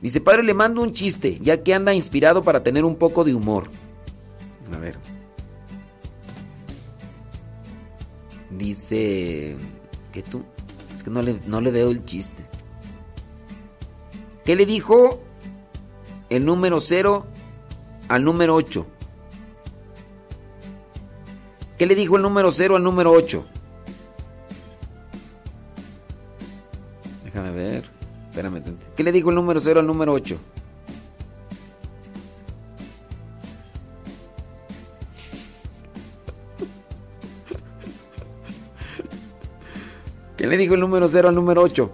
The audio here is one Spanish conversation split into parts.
Dice, padre, le mando un chiste, ya que anda inspirado para tener un poco de humor. A ver. Dice... ¿Qué tú? Es que no le, no le veo el chiste. ¿Qué le dijo el número 0 al número 8? ¿Qué le dijo el número 0 al número 8? Le dijo el número 0 al número 8? ¿Qué le dijo el número 0 al número 8?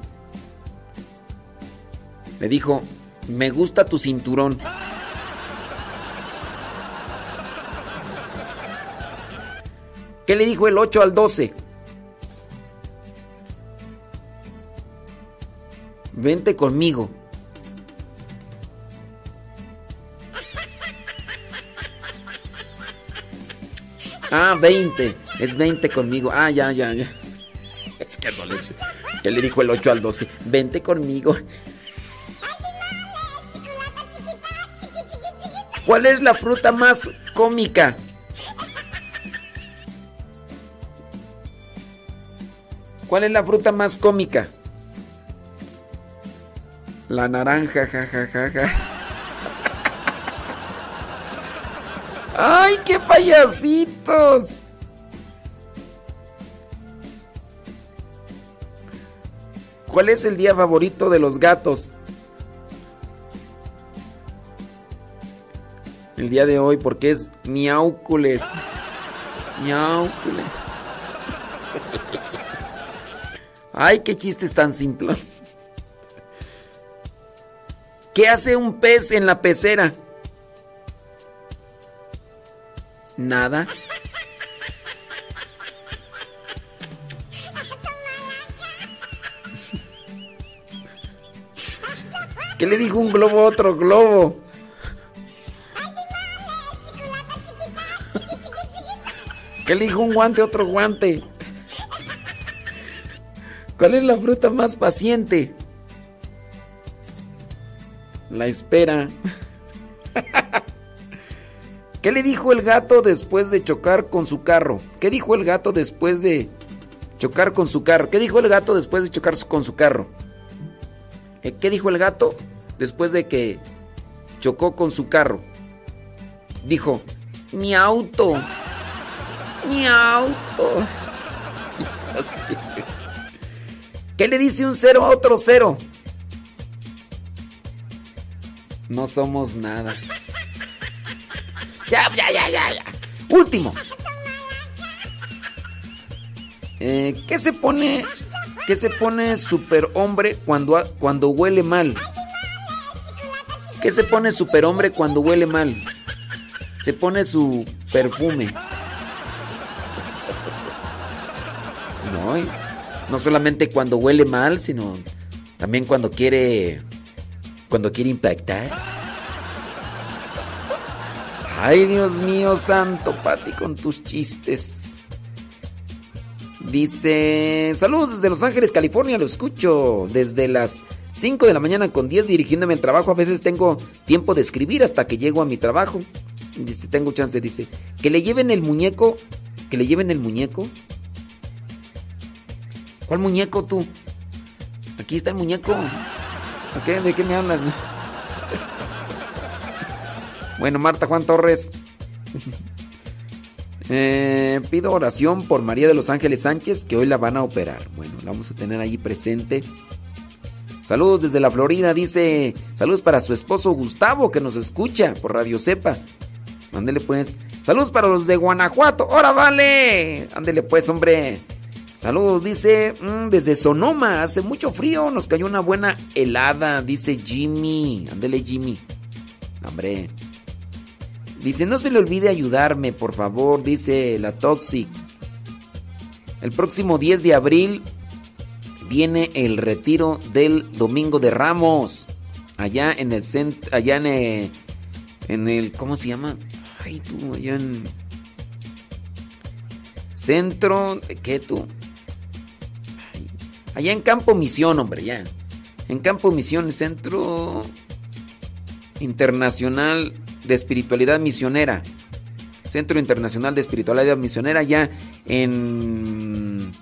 Le dijo, me gusta tu cinturón. ¿Qué le dijo el 8 al 12? Vente conmigo. Ah, 20. Es 20 conmigo. Ah, ya, ya, ya. Es que no le... ¿Qué le dijo el 8 al 12? Vente conmigo. ¿Cuál es la fruta más cómica? ¿Cuál es la fruta más cómica? La naranja, jajajaja. ¡Ay, qué payasitos! ¿Cuál es el día favorito de los gatos? El día de hoy, porque es miaucules. Miaucules. Ay, qué chistes tan simples. ¿Qué hace un pez en la pecera? Nada. ¿Qué le dijo un globo a otro globo? ¿Qué le dijo un guante a otro guante? ¿Cuál es la fruta más paciente? La espera. ¿Qué le dijo el gato después de chocar con su carro? ¿Qué dijo el gato después de chocar con su carro? ¿Qué dijo el gato después de chocar con su carro? Eh, ¿Qué dijo el gato después de que chocó con su carro? Dijo, mi auto. Mi auto. ¿Qué le dice un cero a otro cero? No somos nada. Ya, ya, ya, ya, ya. Último. Eh, ¿Qué se pone? ¿Qué se pone superhombre cuando, cuando huele mal? ¿Qué se pone superhombre cuando huele mal? Se pone su perfume. No, no solamente cuando huele mal, sino también cuando quiere cuando quiere impactar. Ay, Dios mío, santo Pati, con tus chistes. Dice, saludos desde Los Ángeles, California, lo escucho desde las 5 de la mañana con 10 dirigiéndome al trabajo. A veces tengo tiempo de escribir hasta que llego a mi trabajo. Dice, tengo chance, dice, que le lleven el muñeco, que le lleven el muñeco. ¿Cuál muñeco tú? Aquí está el muñeco. ¿De qué me hablas? Bueno, Marta Juan Torres. Eh, pido oración por María de los Ángeles Sánchez, que hoy la van a operar. Bueno, la vamos a tener ahí presente. Saludos desde la Florida, dice. Saludos para su esposo Gustavo, que nos escucha por Radio Cepa. Ándele pues. Saludos para los de Guanajuato. ¡Hora vale! Ándele pues, hombre. Saludos, dice, mm, desde Sonoma, hace mucho frío, nos cayó una buena helada, dice Jimmy. Ándele, Jimmy. Hombre. Dice, no se le olvide ayudarme, por favor, dice la Toxic. El próximo 10 de abril viene el retiro del Domingo de Ramos. Allá en el centro, allá en el, en el, ¿cómo se llama? Ay, tú, allá en... Centro, ¿qué tú? Allá en Campo Misión, hombre, ya. En Campo Misión, centro. Internacional de Espiritualidad Misionera. Centro Internacional de Espiritualidad Misionera ya en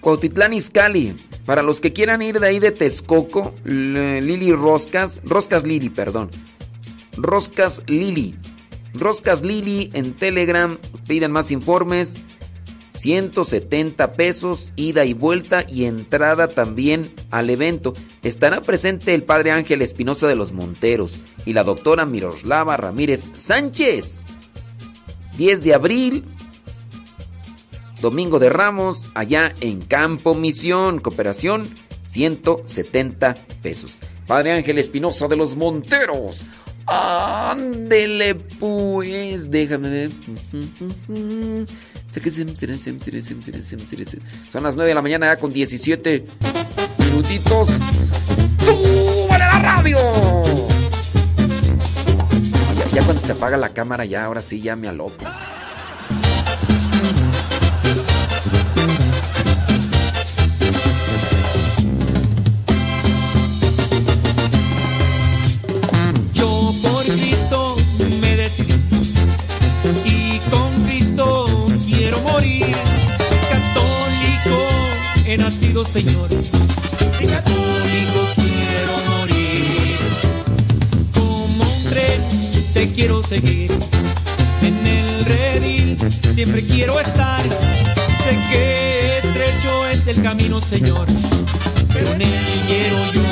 Cuautitlán Izcalli. Para los que quieran ir de ahí de Texcoco, Lili Roscas, Roscas Lili, perdón. Roscas Lili. Roscas Lili en Telegram, piden más informes. 170 pesos, ida y vuelta y entrada también al evento. Estará presente el padre Ángel Espinosa de los Monteros y la doctora Miroslava Ramírez Sánchez. 10 de abril, Domingo de Ramos, allá en Campo Misión, cooperación, 170 pesos. Padre Ángel Espinosa de los Monteros. Ándele pues, déjame ver. Son las 9 de la mañana ya con 17 minutitos. ¡Súbale la radio! Ya, ya, cuando se apaga la cámara, ya ahora sí, ya me aloco. He nacido, Señor. En católico quiero morir. Como un tren te quiero seguir. En el redil siempre quiero estar. Sé que estrecho es el camino, Señor. Pero en él quiero yo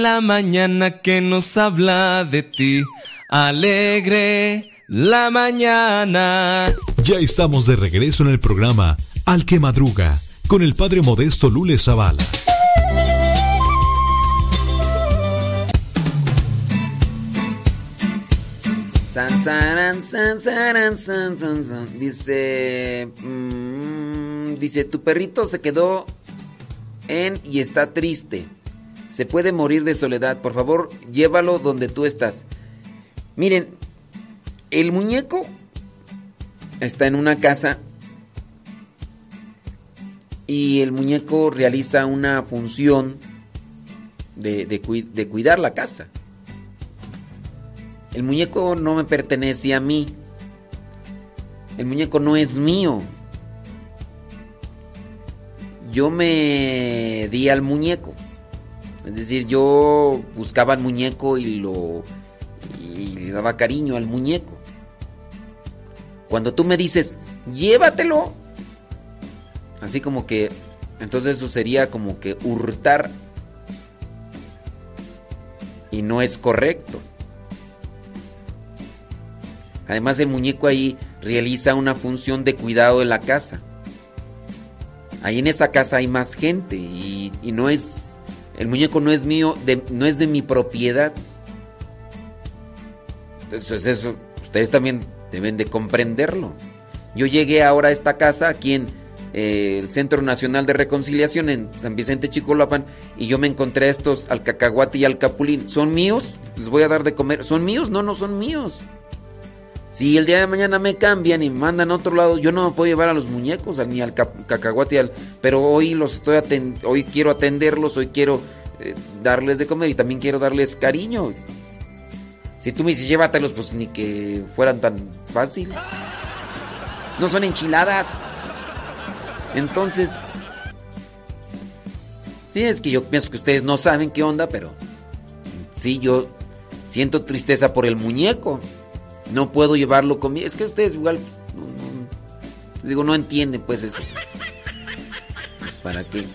La mañana que nos habla de ti. Alegre la mañana. Ya estamos de regreso en el programa Al que Madruga con el padre modesto Lule Zavala. San, san, san, san. Dice. mm, dice: Tu perrito se quedó en y está triste. Se puede morir de soledad. Por favor, llévalo donde tú estás. Miren, el muñeco está en una casa y el muñeco realiza una función de, de cui- de cuidar la casa. El muñeco no me pertenece a mí. El muñeco no es mío. Yo me di al muñeco. Es decir, yo buscaba al muñeco y lo y le daba cariño al muñeco. Cuando tú me dices, "Llévatelo", así como que entonces eso sería como que hurtar y no es correcto. Además el muñeco ahí realiza una función de cuidado de la casa. Ahí en esa casa hay más gente y, y no es... El muñeco no es mío, de- no es de mi propiedad. Entonces eso, ustedes también deben de comprenderlo. Yo llegué ahora a esta casa aquí en eh, el Centro Nacional de Reconciliación en San Vicente Chicolapan y yo me encontré estos al cacahuate y al capulín. ¿Son míos? Les voy a dar de comer. ¿Son míos? No, no son míos. Si el día de mañana me cambian y me mandan a otro lado, yo no me puedo llevar a los muñecos, ni al ca- cacahuate, pero hoy los estoy hoy quiero atenderlos, hoy quiero eh, darles de comer y también quiero darles cariño. Si tú me dices llévatelos, pues ni que fueran tan fácil. No son enchiladas. Entonces, sí, es que yo pienso que ustedes no saben qué onda, pero sí, yo siento tristeza por el muñeco. No puedo llevarlo conmigo. Es que ustedes igual. digo, no entienden pues eso. ¿Para qué?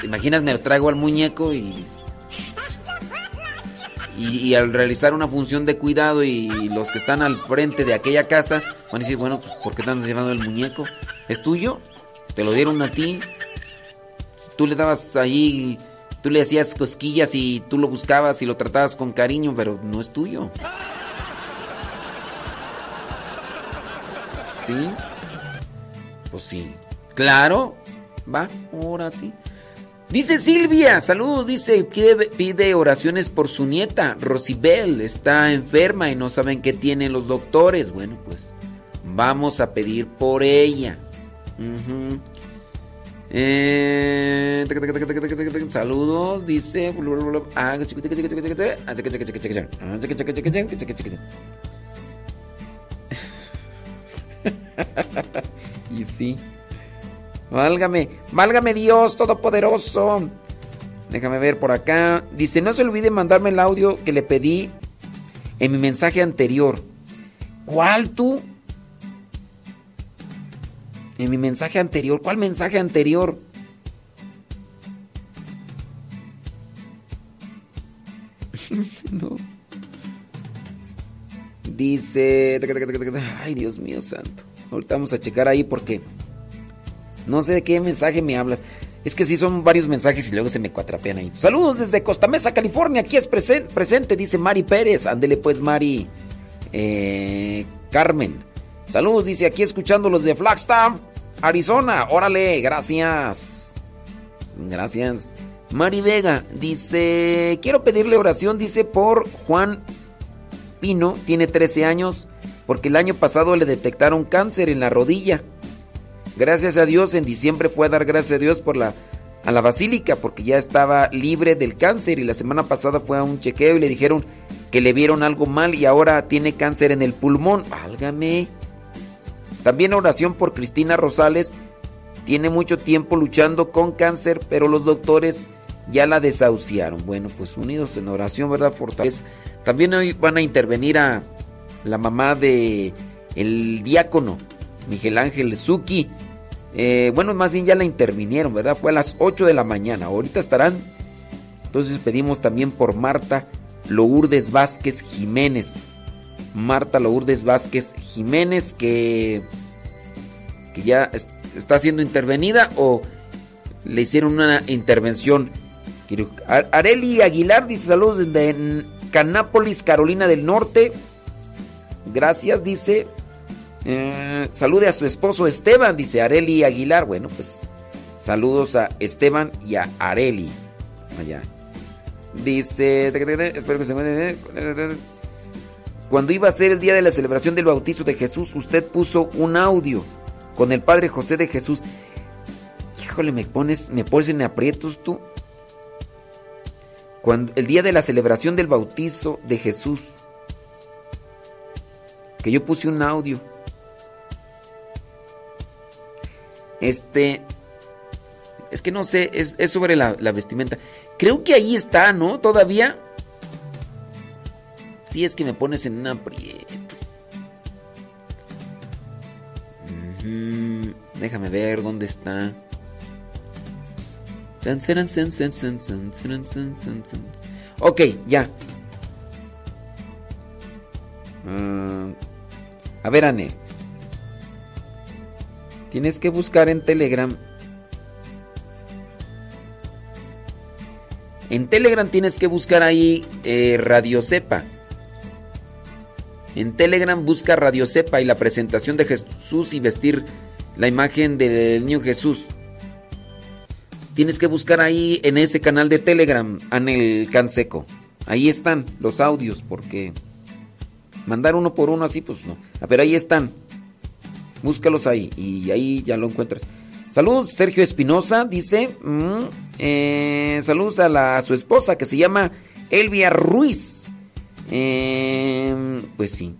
¿Te imaginas? Me lo traigo al muñeco y. Y, y al realizar una función de cuidado y los que están al frente de aquella casa van a decir, bueno, pues ¿por qué te andas llevando el muñeco? ¿Es tuyo? ¿Te lo dieron a ti? Tú le dabas ahí, tú le hacías cosquillas y tú lo buscabas y lo tratabas con cariño, pero no es tuyo. ¿Sí? Pues sí. Claro. Va, ahora sí. Dice Silvia, saludos, dice, pide, oraciones por su nieta, Rosibel, está enferma y no saben qué tienen los doctores. Bueno, pues vamos a pedir por ella. Eh, saludos, dice. ah, ah, ah. Y sí. Válgame, válgame Dios Todopoderoso. Déjame ver por acá. Dice, no se olvide mandarme el audio que le pedí en mi mensaje anterior. ¿Cuál tú? En mi mensaje anterior. ¿Cuál mensaje anterior? no. Dice... Ay, Dios mío santo. Ahorita vamos a checar ahí porque... No sé de qué mensaje me hablas. Es que sí son varios mensajes y luego se me cuatrapean ahí. Saludos desde Costa Mesa, California. Aquí es presente, dice Mari Pérez. Ándele pues, Mari. Eh, Carmen. Saludos, dice aquí escuchando los de Flagstaff, Arizona. Órale, gracias. Gracias. Mari Vega dice, quiero pedirle oración, dice, por Juan Pino, tiene 13 años, porque el año pasado le detectaron cáncer en la rodilla. Gracias a Dios, en diciembre fue a dar gracias a Dios por la a la basílica porque ya estaba libre del cáncer y la semana pasada fue a un chequeo y le dijeron que le vieron algo mal y ahora tiene cáncer en el pulmón. Válgame. También oración por Cristina Rosales. Tiene mucho tiempo luchando con cáncer, pero los doctores ya la desahuciaron. Bueno, pues unidos en oración, ¿verdad? Fortaleza. También hoy van a intervenir a la mamá de el diácono Miguel Ángel Zuki eh, bueno, más bien ya la intervinieron, ¿verdad? Fue a las 8 de la mañana. Ahorita estarán. Entonces pedimos también por Marta Lourdes Vázquez Jiménez. Marta Lourdes Vázquez Jiménez que, que ya está siendo intervenida o le hicieron una intervención. Areli Aguilar dice saludos desde Canápolis, Carolina del Norte. Gracias, dice. Eh, salude a su esposo Esteban, dice Areli Aguilar. Bueno, pues saludos a Esteban y a Areli. Allá. Dice, espero que se Cuando iba a ser el día de la celebración del bautizo de Jesús, usted puso un audio con el Padre José de Jesús. Híjole, me pones, me pones en aprietos tú. Cuando el día de la celebración del bautizo de Jesús, que yo puse un audio. Este. Es que no sé, es, sobre la, vestimenta. Creo que ahí está, ¿no? Todavía. Si es que me pones en un aprieto. Déjame ver dónde está. Ok, ya. a ver, Anne. Tienes que buscar en Telegram. En Telegram tienes que buscar ahí eh, Radio Cepa. En Telegram busca Radio Cepa y la presentación de Jesús y vestir la imagen del niño Jesús. Tienes que buscar ahí en ese canal de Telegram, Anel Canseco. Ahí están los audios, porque mandar uno por uno así, pues no. Pero ahí están. Búscalos ahí y ahí ya lo encuentras. Saludos, Sergio Espinosa, dice. Mm, eh, saludos a, la, su esposa que se llama Elvia Ruiz. Eh, pues sí,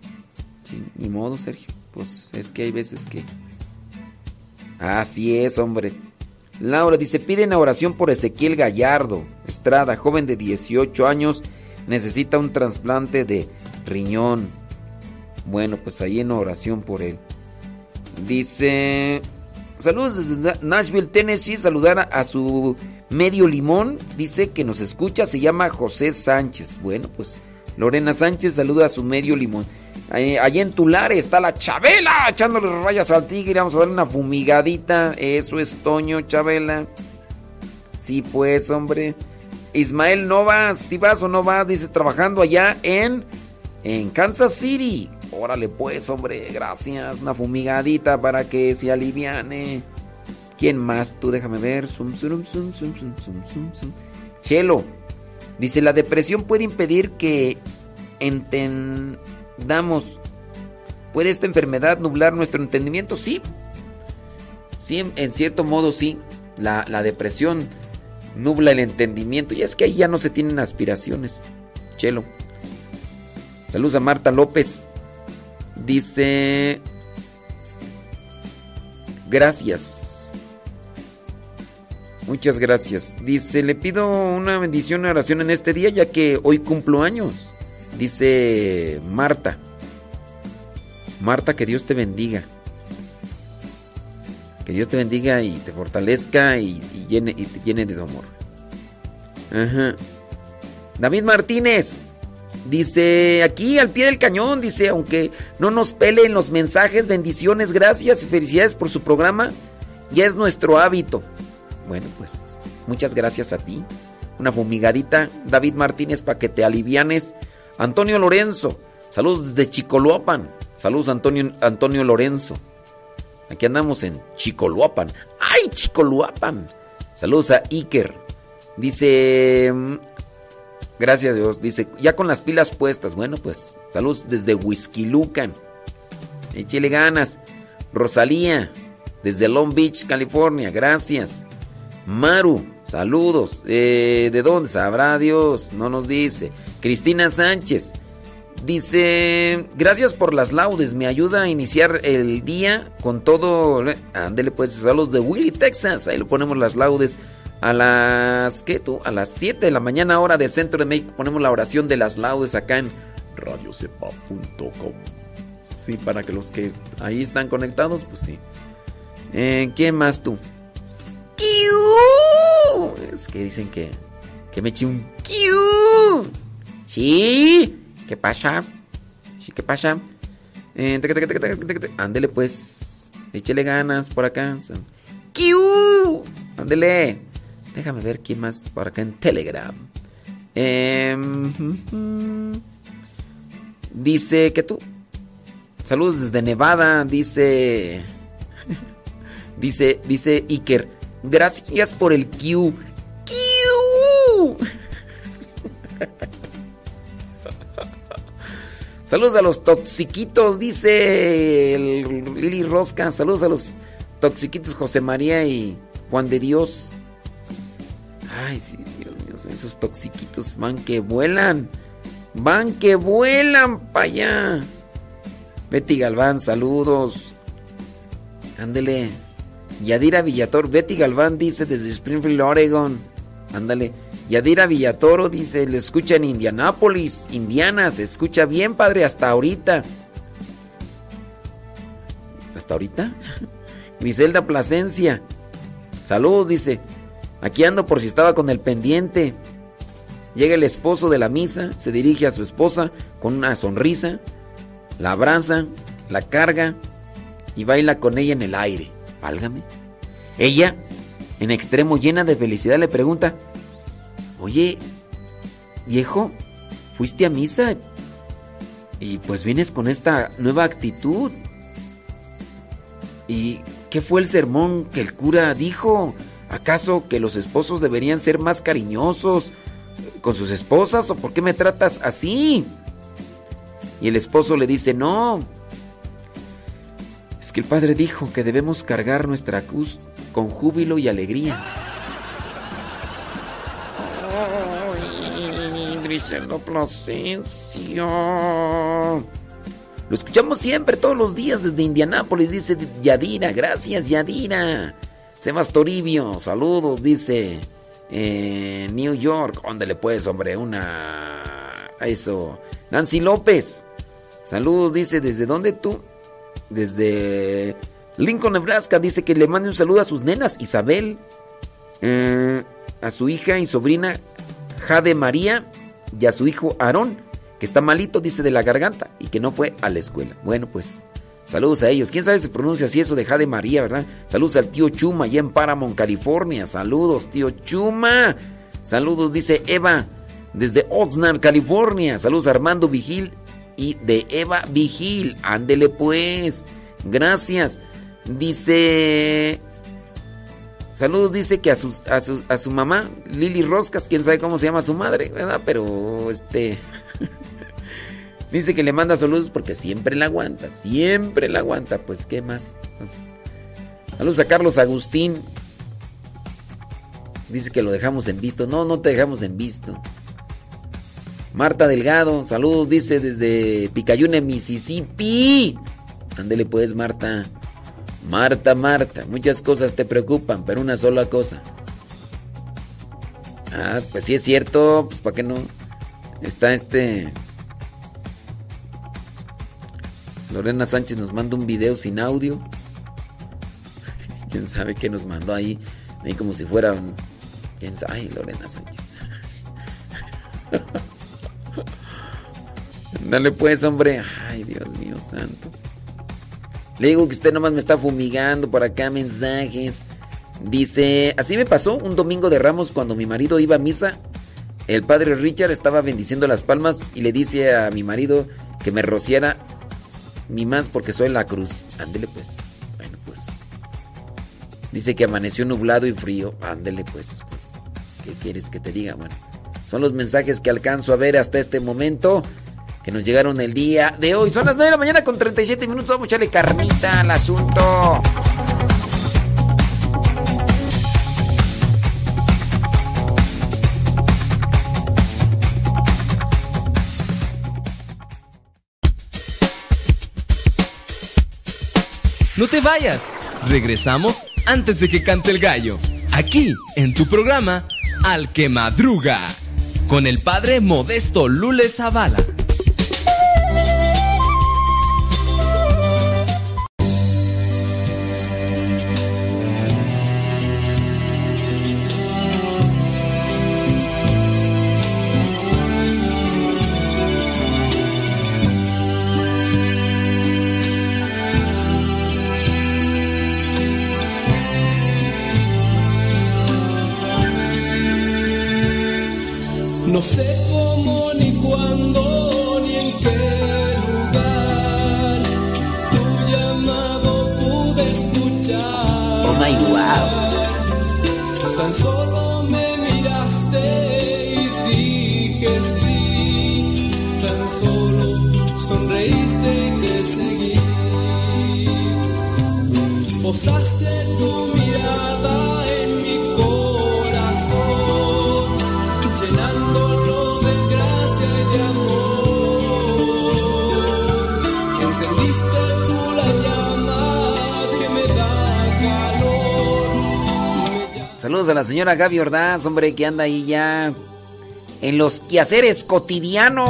sí, ni modo, Sergio. Pues es que hay veces que. Así es, hombre. Laura dice: piden oración por Ezequiel Gallardo, Estrada, joven de 18 años, necesita un trasplante de riñón. Bueno, pues ahí en oración por él. Dice, saludos desde Nashville, Tennessee, saludar a, su medio limón, dice que nos escucha, se llama José Sánchez. Bueno, pues Lorena Sánchez saluda a su medio limón. Allí en Tulare está la Chabela echándole rayas al tigre. Vamos a dar una fumigadita. Eso es Toño, Chabela. Sí, pues, hombre. Ismael no va, si vas o no vas, dice, trabajando allá en, en Kansas City. Órale pues, hombre, gracias. Una fumigadita para que se aliviane. ¿Quién más? Tú déjame ver. Chelo. Dice, la depresión puede impedir que entendamos. ¿Puede esta enfermedad nublar nuestro entendimiento? Sí. Sí, en, cierto modo sí. La, la depresión nubla el entendimiento. Y es que ahí ya no se tienen aspiraciones. Chelo. Saludos a Marta López. Dice... Gracias. Muchas gracias. Dice, le pido una bendición y oración en este día ya que hoy cumplo años. Dice Marta. Marta, que Dios te bendiga. Que Dios te bendiga y te fortalezca y, y llene, y te llene de tu amor. Ajá. David Martínez. Dice, aquí al pie del cañón, dice, aunque no nos peleen los mensajes, bendiciones, gracias y felicidades por su programa. Ya es nuestro hábito. Bueno, pues muchas gracias a ti. Una fumigadita, David Martínez, para que te alivianes. Antonio Lorenzo, saludos desde Chicoloapan. Saludos Antonio, Antonio Lorenzo. Aquí andamos en Chicoloapan. ¡Ay, Chicoloapan! Saludos a Iker. Dice, mm, gracias a Dios. Dice, ya con las pilas puestas. Bueno, pues, saludos desde Whisky Lucan. Échele ganas. Rosalía, desde Long Beach, California. Gracias. Maru, saludos. Eh, ¿De dónde? Sabrá Dios. No nos dice. Cristina Sánchez. Dice, gracias por las laudes, me ayuda a iniciar el día con todo... Ándele pues, saludos de Willy, Texas. Ahí lo ponemos las laudes. A las, ¿qué tú? A las 7 de la mañana hora de Centro de México ponemos la oración de las laudes acá en radiocepa.com. Sí, para que los que ahí están conectados, pues sí. Eh, ¿Quién más tú? ¡Kiu! Es que dicen que, que me eché un ¡Kiu! Sí, ¿qué pasa? Sí, ¿qué pasa? Eh. Ándele pues, échele ganas por acá. ¡Kiu! Ándele. Déjame ver quién más por acá en Telegram. Em, dice que tú. Saludos desde Nevada, dice. Dice, dice Iker. Gracias por el Q. Q. Saludos a los toxiquitos, dice el Rosca. Saludos a los toxiquitos José María y Juan de Dios. Ay, sí, Dios mío, esos toxiquitos van que vuelan. Van que vuelan para allá. Betty Galván, saludos. Ándele. Yadira Villator, Betty Galván dice desde Springfield, Oregon. Ándale. Yadira Villatoro dice, le escucha en Indianápolis, Indiana, se escucha bien, padre, hasta ahorita. ¿Hasta ahorita? Griselda Plasencia. Saludos, dice. Aquí ando por si estaba con el pendiente. Llega el esposo de la misa, se dirige a su esposa con una sonrisa, la abraza, la carga y baila con ella en el aire. Válgame. Ella, en extremo llena de felicidad, le pregunta, oye, viejo, fuiste a misa y pues vienes con esta nueva actitud. ¿Y qué fue el sermón que el cura dijo? ¿Acaso que los esposos deberían ser más cariñosos con sus esposas o por qué me tratas así? Y el esposo le dice, no, que el Padre dijo que debemos cargar nuestra cruz con júbilo y alegría. Plasencia. Lo escuchamos siempre, todos los días desde Indianápolis, dice Yadira. Gracias, Yadira. Sebas Toribio, saludos, dice eh, New York. Óndale pues, hombre, una... Eso. Nancy López, saludos, dice, ¿desde dónde tú? Desde Lincoln, Nebraska, dice que le mande un saludo a sus nenas, Isabel, eh, a su hija y sobrina Jade María y a su hijo Aarón, que está malito, dice, de la garganta y que no fue a la escuela. Bueno, pues saludos a ellos. ¿Quién sabe si pronuncia así eso de Jade María, verdad? Saludos al tío Chuma allá en Paramount, California. Saludos, tío Chuma. Saludos, dice Eva, desde Oxnard, California. Saludos a Armando Vigil y de Eva Vigil. Ándele pues. Gracias. Dice. Saludos, dice que a, sus, a, su, a su mamá, Lili Roscas, quién sabe cómo se llama su madre, ¿verdad? Pero este. dice que le manda saludos porque siempre la aguanta, siempre la aguanta. Pues, ¿qué más? Pues, saludos a Carlos Agustín. Dice que lo dejamos en visto. No, no te dejamos en visto. Marta Delgado, saludos, dice desde Picayune, Mississippi. Ándele pues, Marta. Marta, Marta, muchas cosas te preocupan, pero una sola cosa. Ah, pues sí es cierto, pues para qué no. Está este. Lorena Sánchez nos manda un video sin audio. Quién sabe qué nos mandó ahí. Ahí como si fuera un. ¿Quién sabe? Ay, Lorena Sánchez. Dale pues, hombre. Ay, Dios mío santo. Le digo que usted nomás me está fumigando por acá mensajes. Dice, así me pasó un domingo de Ramos cuando mi marido iba a misa. El padre Richard estaba bendiciendo las palmas y le dice a mi marido que me rociara mi más porque soy la cruz. Ándele pues. Bueno, pues. Dice que amaneció nublado y frío. Ándele pues. pues. ¿Qué quieres que te diga? Bueno, son los mensajes que alcanzo a ver hasta este momento que nos llegaron el día de hoy. Son las 9 de la mañana con 37 minutos. Vamos a echarle carnita al asunto. No te vayas. Regresamos antes de que cante el gallo. Aquí, en tu programa, Al que Madruga. Con el padre Modesto Lule Zavala. A la señora Gaby Ordaz, hombre, que anda ahí ya en los quehaceres cotidianos.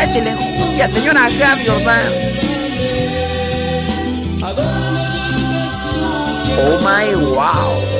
Échele a señora Gaby Ordaz. Oh my wow.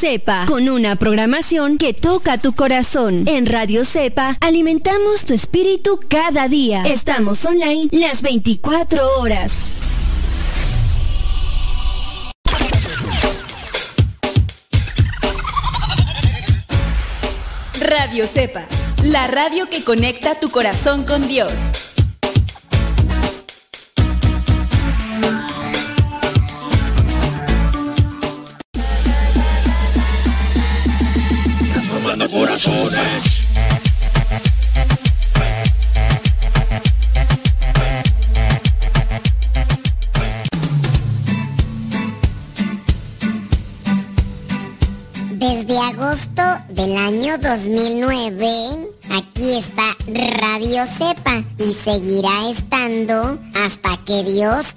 Cepa, con una programación que toca tu corazón. En Radio Cepa alimentamos tu espíritu cada día. Estamos online las 24 horas. Radio Cepa, la radio que conecta tu corazón con Dios. Desde agosto del año 2009, aquí está Radio Cepa y seguirá estando hasta que Dios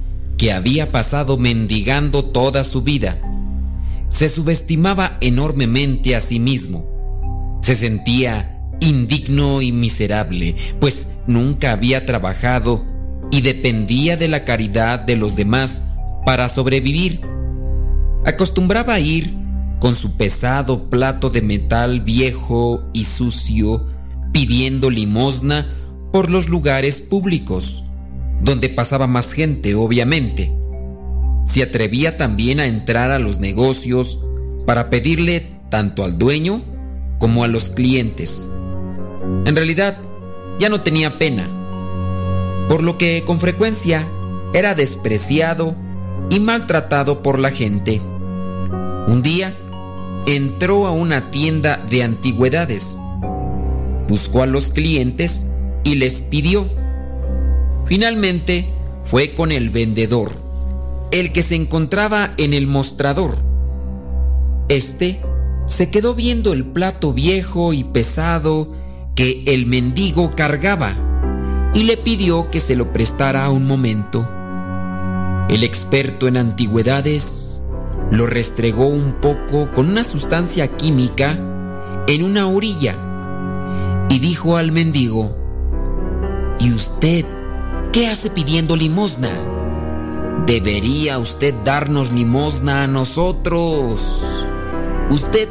que había pasado mendigando toda su vida. Se subestimaba enormemente a sí mismo. Se sentía indigno y miserable, pues nunca había trabajado y dependía de la caridad de los demás para sobrevivir. Acostumbraba a ir con su pesado plato de metal viejo y sucio, pidiendo limosna por los lugares públicos donde pasaba más gente, obviamente. Se atrevía también a entrar a los negocios para pedirle tanto al dueño como a los clientes. En realidad, ya no tenía pena, por lo que con frecuencia era despreciado y maltratado por la gente. Un día, entró a una tienda de antigüedades, buscó a los clientes y les pidió Finalmente fue con el vendedor, el que se encontraba en el mostrador. Este se quedó viendo el plato viejo y pesado que el mendigo cargaba y le pidió que se lo prestara un momento. El experto en antigüedades lo restregó un poco con una sustancia química en una orilla y dijo al mendigo, ¿y usted ¿Qué hace pidiendo limosna? Debería usted darnos limosna a nosotros. Usted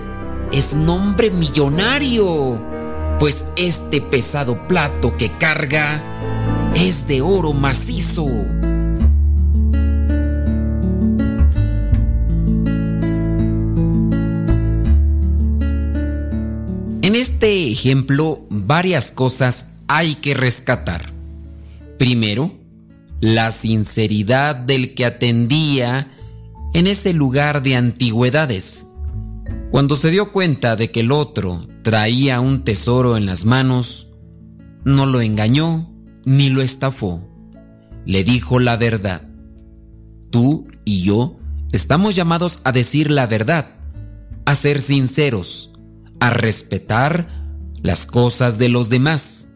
es un hombre millonario, pues este pesado plato que carga es de oro macizo. En este ejemplo, varias cosas hay que rescatar. Primero, la sinceridad del que atendía en ese lugar de antigüedades. Cuando se dio cuenta de que el otro traía un tesoro en las manos, no lo engañó ni lo estafó. Le dijo la verdad. Tú y yo estamos llamados a decir la verdad, a ser sinceros, a respetar las cosas de los demás.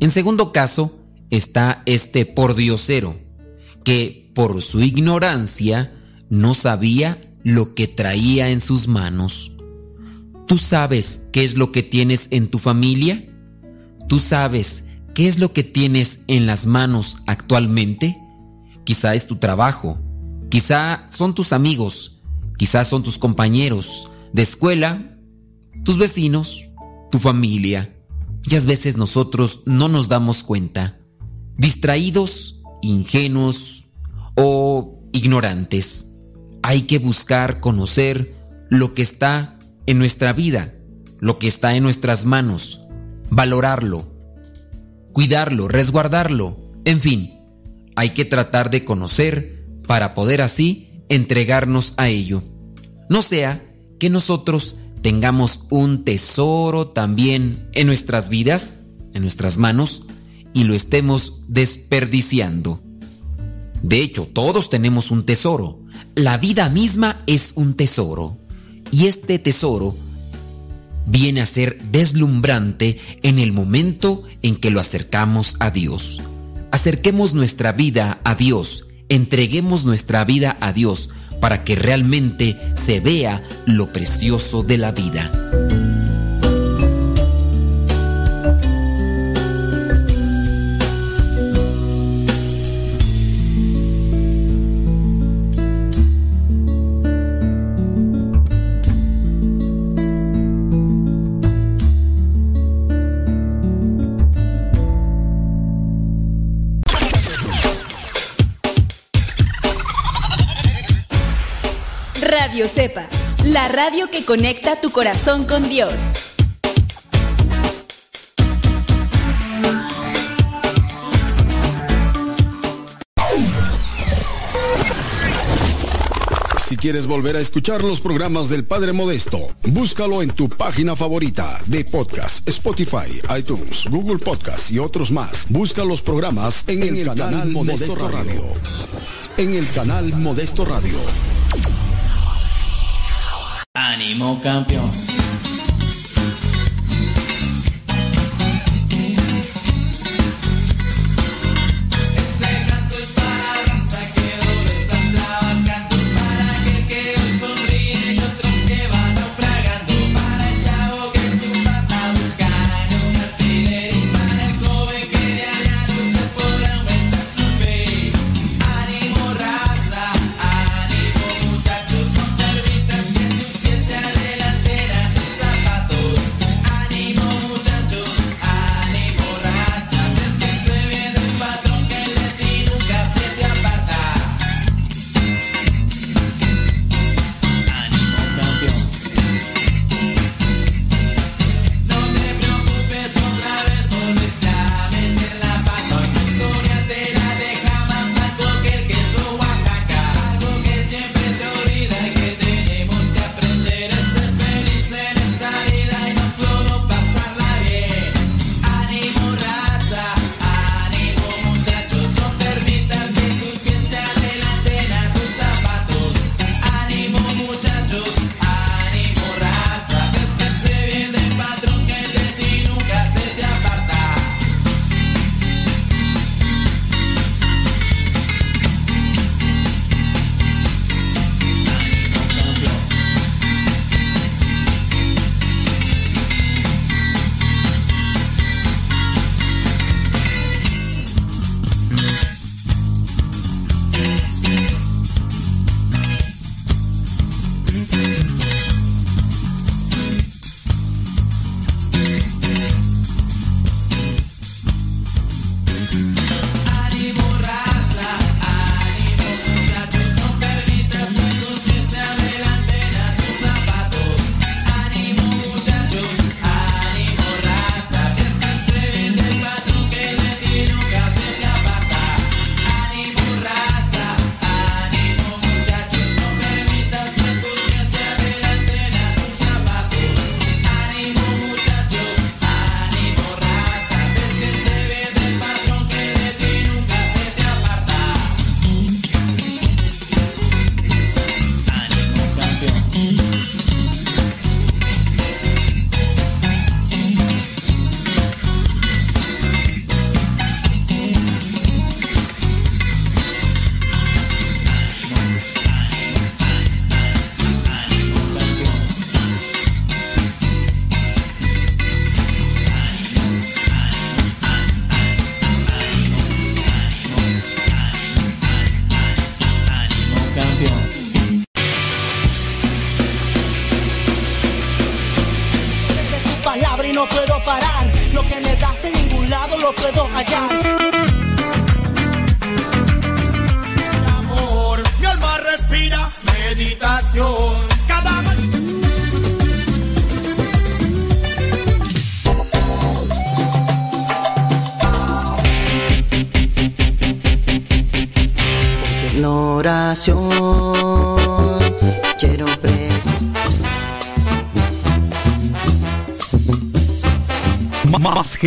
En segundo caso, está este pordiosero, que por su ignorancia no sabía lo que traía en sus manos. ¿Tú sabes qué es lo que tienes en tu familia? ¿Tú sabes qué es lo que tienes en las manos actualmente? Quizá es tu trabajo, quizá son tus amigos, quizá son tus compañeros de escuela, tus vecinos, tu familia. Muchas veces nosotros no nos damos cuenta distraídos, ingenuos o ignorantes. Hay que buscar conocer lo que está en nuestra vida, lo que está en nuestras manos, valorarlo, cuidarlo, resguardarlo, en fin, hay que tratar de conocer para poder así entregarnos a ello. No sea que nosotros tengamos un tesoro también en nuestras vidas, en nuestras manos, y lo estemos desperdiciando. De hecho, todos tenemos un tesoro. La vida misma es un tesoro. Y este tesoro viene a ser deslumbrante en el momento en que lo acercamos a Dios. Acerquemos nuestra vida a Dios, entreguemos nuestra vida a Dios para que realmente se vea lo precioso de la vida. Cepa, la radio que conecta tu corazón con Dios. Si quieres volver a escuchar los programas del Padre Modesto, búscalo en tu página favorita de podcast, Spotify, iTunes, Google Podcast y otros más. Busca los programas en, el, canal, Modesto, Radio. En el canal Modesto Radio. Ánimo campeón.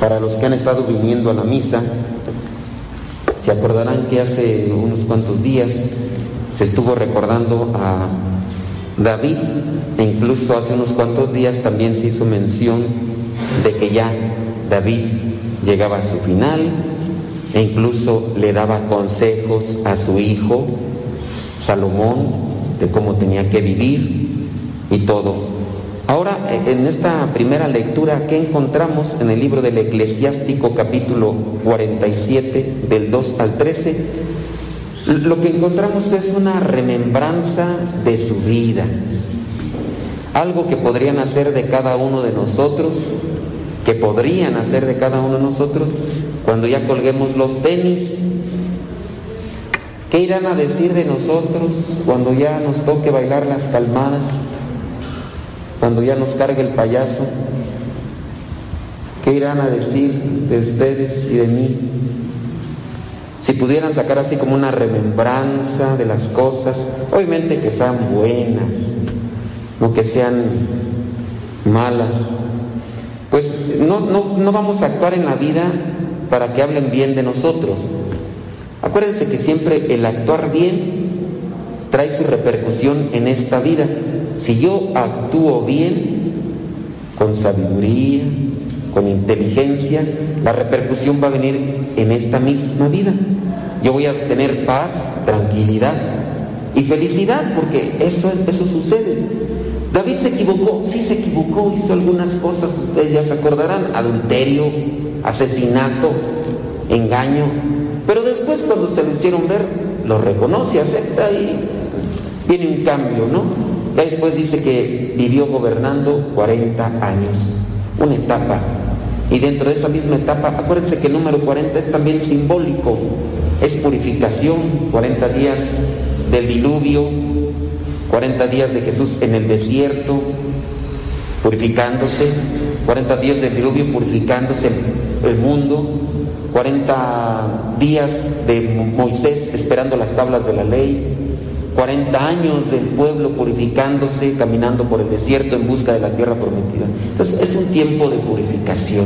Para los que han estado viniendo a la misa. Se acordarán que hace unos cuantos días se estuvo recordando a David e incluso hace unos cuantos días también se hizo mención de que ya David llegaba a su final e incluso le daba consejos a su hijo Salomón de cómo tenía que vivir y todo. Ahora, en esta primera lectura, ¿qué encontramos en el libro del Eclesiástico capítulo 47 del 2 al 13? Lo que encontramos es una remembranza de su vida, algo que podrían hacer de cada uno de nosotros, que podrían hacer de cada uno de nosotros cuando ya colguemos los tenis. ¿Qué irán a decir de nosotros cuando ya nos toque bailar las calmadas? Cuando ya nos cargue el payaso? ¿Qué irán a decir de ustedes y de mí? Si pudieran sacar así como una remembranza de las cosas, obviamente que sean buenas, no que sean malas, pues no, no, no vamos a actuar en la vida para que hablen bien de nosotros. Acuérdense que siempre el actuar bien trae su repercusión en esta vida. Si yo actúo bien, con sabiduría, con inteligencia, la repercusión va a venir en esta misma vida. Yo voy a tener paz, tranquilidad y felicidad porque eso, eso sucede. David se equivocó, sí se equivocó, hizo algunas cosas, ustedes ya se acordarán, adulterio, asesinato, engaño, pero después cuando se lo hicieron ver, lo reconoce, acepta y viene un cambio, ¿no? Después dice que vivió gobernando 40 años, una etapa. Y dentro de esa misma etapa, acuérdense que el número 40 es también simbólico, es purificación, 40 días del diluvio, 40 días de Jesús en el desierto, purificándose, 40 días del diluvio purificándose el mundo, 40 días de Moisés esperando las tablas de la ley, 40 años del pueblo purificándose, caminando por el desierto en busca de la tierra prometida. Entonces es un tiempo de purificación.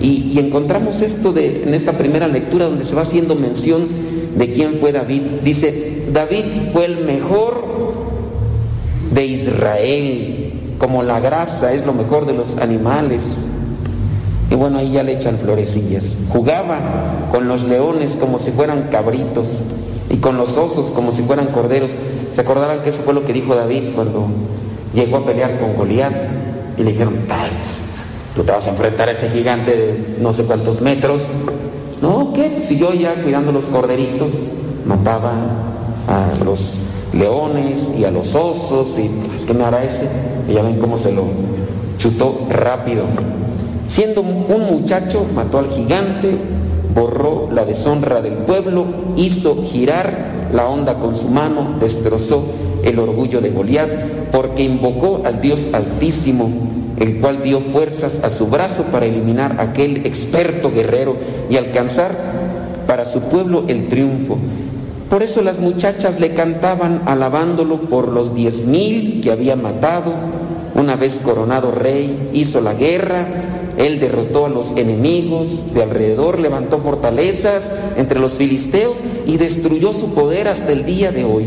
Y, encontramos esto en esta primera lectura donde se va haciendo mención de quién fue David. Dice, David fue el mejor de Israel, como la grasa es lo mejor de los animales. Y bueno, ahí ya le echan florecillas. Jugaba con los leones como si fueran cabritos y con los osos como si fueran corderos. ¿Se acordarán que eso fue lo que dijo David cuando llegó a pelear con Goliat? Y le dijeron, tú te vas a enfrentar a ese gigante de no sé cuántos metros. No, ¿qué? Si yo ya cuidando los corderitos, mataba a los leones y a los osos y es que me hará ese. Y ya ven cómo se lo chutó rápido. Siendo un muchacho, mató al gigante, borró la deshonra del pueblo, hizo girar la onda con su mano, destrozó el orgullo de Goliat, porque invocó al Dios Altísimo, el cual dio fuerzas a su brazo para eliminar a aquel experto guerrero y alcanzar para su pueblo el triunfo. Por eso las muchachas le cantaban alabándolo por los diez mil que había matado. Una vez coronado rey, hizo la guerra, él derrotó a los enemigos de alrededor, levantó fortalezas entre los filisteos y destruyó su poder hasta el día de hoy.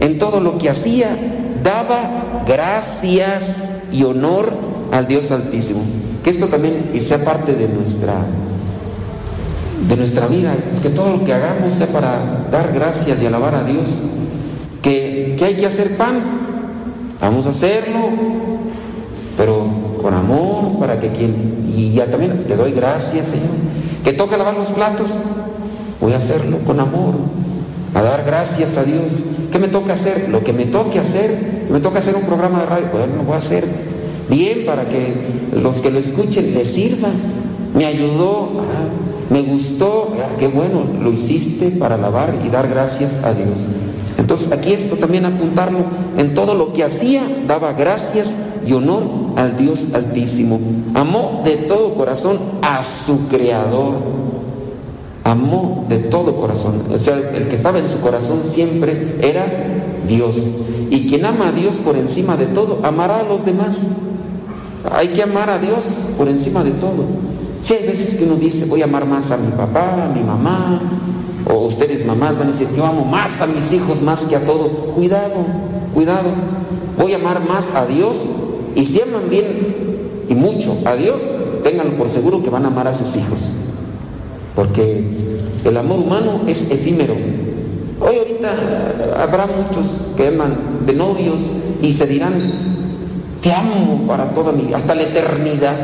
En todo lo que hacía, daba gracias y honor al Dios Altísimo. Que esto también sea parte de nuestra, de nuestra vida, que todo lo que hagamos sea para dar gracias y alabar a Dios. Que, que hay que hacer pan, vamos a hacerlo, para que quien... Y ya también te doy gracias, Señor. Que toca lavar los platos, voy a hacerlo con amor, a dar gracias a Dios. ¿Qué me toca hacer? Lo que me toque hacer. Me toca hacer un programa de radio, bueno, lo voy a hacer bien para que los que lo escuchen les sirva. Me ayudó me gustó, ah, qué bueno, lo hiciste para alabar y dar gracias a Dios. Entonces aquí esto también apuntarlo, en todo lo que hacía daba gracias y honor al Dios Altísimo. Amó de todo corazón a su Creador. Amó de todo corazón. O sea, el que estaba en su corazón siempre era Dios. Y quien ama a Dios por encima de todo, amará a los demás. Hay que amar a Dios por encima de todo. Si hay veces que uno dice, voy a amar más a mi papá, a mi mamá, o ustedes mamás van a decir, yo amo más a mis hijos más que a todo. Cuidado, cuidado. Voy a amar más a Dios y si aman bien y mucho a Dios, ténganlo por seguro que van a amar a sus hijos. Porque el amor humano es efímero. Hoy ahorita habrá muchos que aman de novios y se dirán, te amo para toda mi, hasta la eternidad.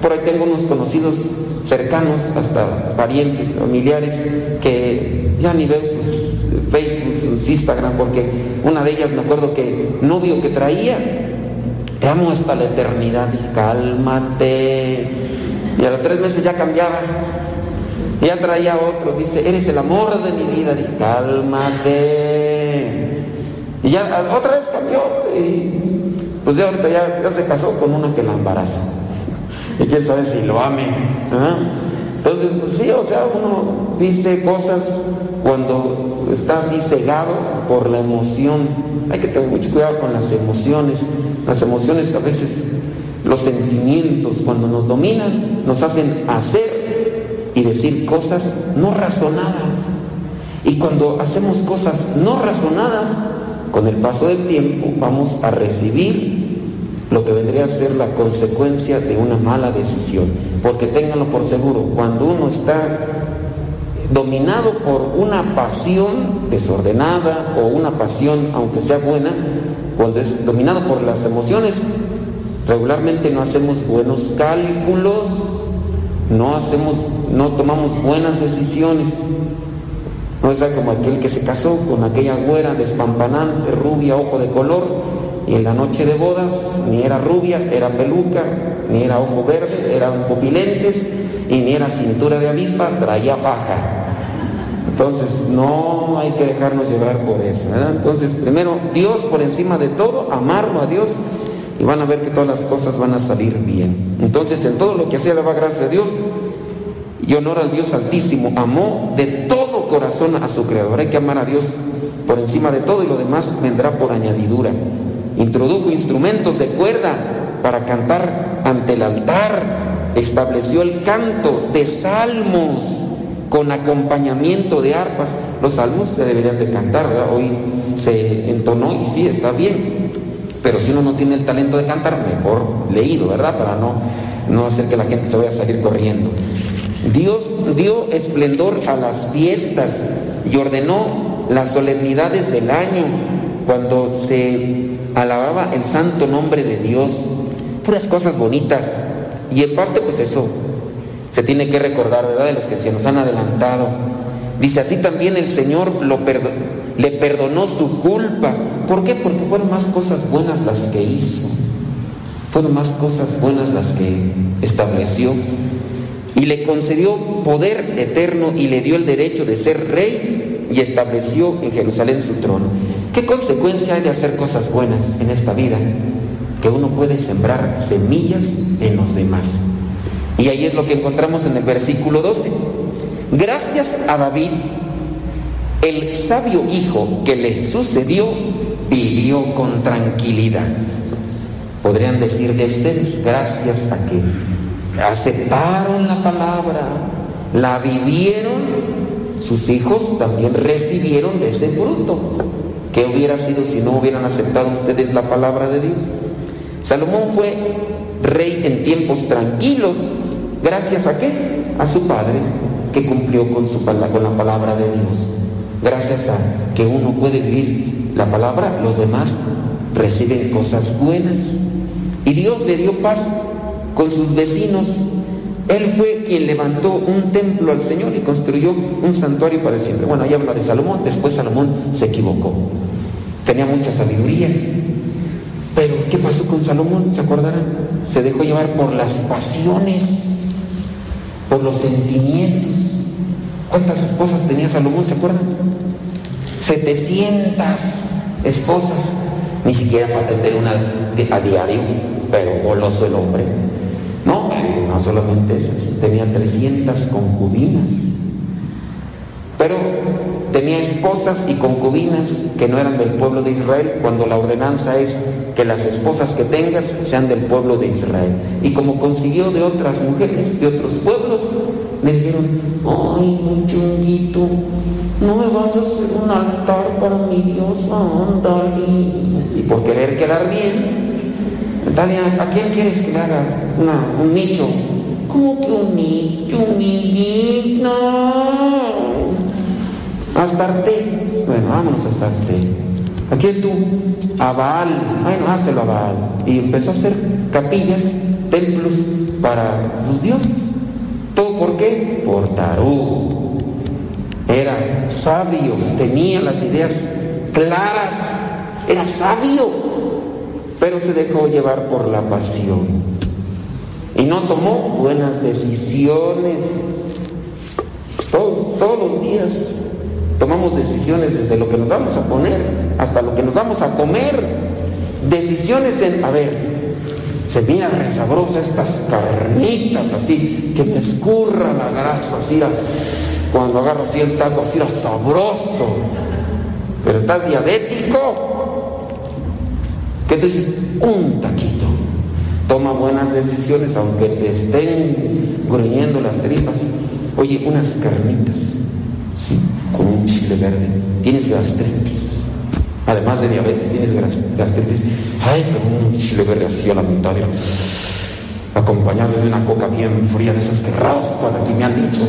Por ahí tengo unos conocidos cercanos, hasta parientes, familiares, que ya ni veo sus Facebook, sus Instagram, porque una de ellas me acuerdo que novio que traía, te amo hasta la eternidad, dije, cálmate. Y a los tres meses ya cambiaba. Y ya traía otro, dice, eres el amor de mi vida, dije, cálmate. Y ya otra vez cambió. Y pues ya ahorita ya, se casó con una que la embarazó. Y quién sabe si lo ame. Entonces, pues sí, o sea, uno dice cosas cuando está así cegado por la emoción. Hay que tener mucho cuidado con las emociones. Las emociones a veces, los sentimientos, cuando nos dominan, nos hacen hacer y decir cosas no razonadas. Y cuando hacemos cosas no razonadas, con el paso del tiempo vamos a recibir lo que vendría a ser la consecuencia de una mala decisión. Porque ténganlo por seguro, cuando uno está dominado por una pasión desordenada o una pasión, aunque sea buena, dominado por las emociones, regularmente no hacemos buenos cálculos, no hacemos, no tomamos buenas decisiones. No es como aquel que se casó con aquella güera despampanante, rubia, ojo de color, y en la noche de bodas ni era rubia, era peluca, ni era ojo verde, eran pupilentes y ni era cintura de avispa, traía paja. Entonces no hay que dejarnos llevar por eso. ¿verdad? Entonces primero Dios por encima de todo, amarlo a Dios y van a ver que todas las cosas van a salir bien. Entonces en todo lo que hacía daba gracias a Dios y honor al Dios Altísimo. Amó de todo corazón a su Creador. Hay que amar a Dios por encima de todo y lo demás vendrá por añadidura. Introdujo instrumentos de cuerda para cantar ante el altar. Estableció el canto de salmos con acompañamiento de arpas. Los salmos se deberían de cantar, ¿verdad? Hoy se entonó y sí, está bien. Pero si uno no tiene el talento de cantar, mejor leído, ¿verdad? Para no, no hacer que la gente se vaya a salir corriendo. Dios dio esplendor a las fiestas y ordenó las solemnidades del año cuando se alababa el santo nombre de Dios, puras cosas bonitas. Y en parte pues eso se tiene que recordar, ¿verdad? De los que se nos han adelantado. Dice así también el Señor lo le perdonó su culpa. ¿Por qué? Porque fueron más cosas buenas las que hizo. Fueron más cosas buenas las que estableció. Y le concedió poder eterno y le dio el derecho de ser rey y estableció en Jerusalén su trono. ¿Qué consecuencia hay de hacer cosas buenas en esta vida? Que uno puede sembrar semillas en los demás. Y ahí es lo que encontramos en el versículo 12. Gracias a David, el sabio hijo que le sucedió vivió con tranquilidad. Podrían decir de ustedes, gracias a que aceptaron la palabra, la vivieron, sus hijos también recibieron de ese fruto. ¿Qué hubiera sido si no hubieran aceptado ustedes la palabra de Dios? Salomón fue rey en tiempos tranquilos, gracias a qué? A su padre, que cumplió con, su, con la palabra de Dios. Gracias a que uno puede vivir la palabra, los demás reciben cosas buenas. Y Dios le dio paz con sus vecinos. Él fue quien levantó un templo al Señor y construyó un santuario para el Señor. Bueno, ahí habla de Salomón. Después Salomón se equivocó. Tenía mucha sabiduría. Pero, ¿qué pasó con Salomón? ¿Se acordarán? Se dejó llevar por las pasiones. Por los sentimientos. ¿Cuántas esposas tenía Salomón, se acuerdan? 700 esposas, ni siquiera para atender una a diario, pero goloso el hombre. No, no solamente esas, tenía 300 concubinas. Pero tenía esposas y concubinas que no eran del pueblo de Israel, cuando la ordenanza es que las esposas que tengas sean del pueblo de Israel. Y como consiguió de otras mujeres, de otros pueblos, le dijeron, ay, mi chunguito, no me vas a hacer un altar para mi Dios, ándale. Y por querer quedar bien, ¿a quién quieres que haga una- un nicho? ¿Cómo que un nicho, mi vida? Astarte. Bueno, vámonos a Astarte. ¿A quién tú? A. Bueno, hácelo a Baal. Y empezó a hacer capillas, templos para sus dioses. ¿Todo por qué? Por tarugo. Era sabio, tenía las ideas claras, era sabio, pero se dejó llevar por la pasión y no tomó buenas decisiones. Todos, todos los días tomamos decisiones desde lo que nos vamos a poner hasta lo que nos vamos a comer. Decisiones en, a ver, se mira resabrosa estas carnitas así, que me escurra la grasa, así, la- cuando agarro así el taco, así era sabroso. Pero estás diabético. ¿Qué te dices? Un taquito. Toma buenas decisiones aunque te estén gruñendo las tripas. Oye, unas carnitas, sí, con un chile verde. Tienes gastritis. Además de diabetes, tienes gas- gastritis. Ay, con un chile verde así a la mitad. Acompañado de una coca bien fría, de esas que raspan, aquí me han dicho.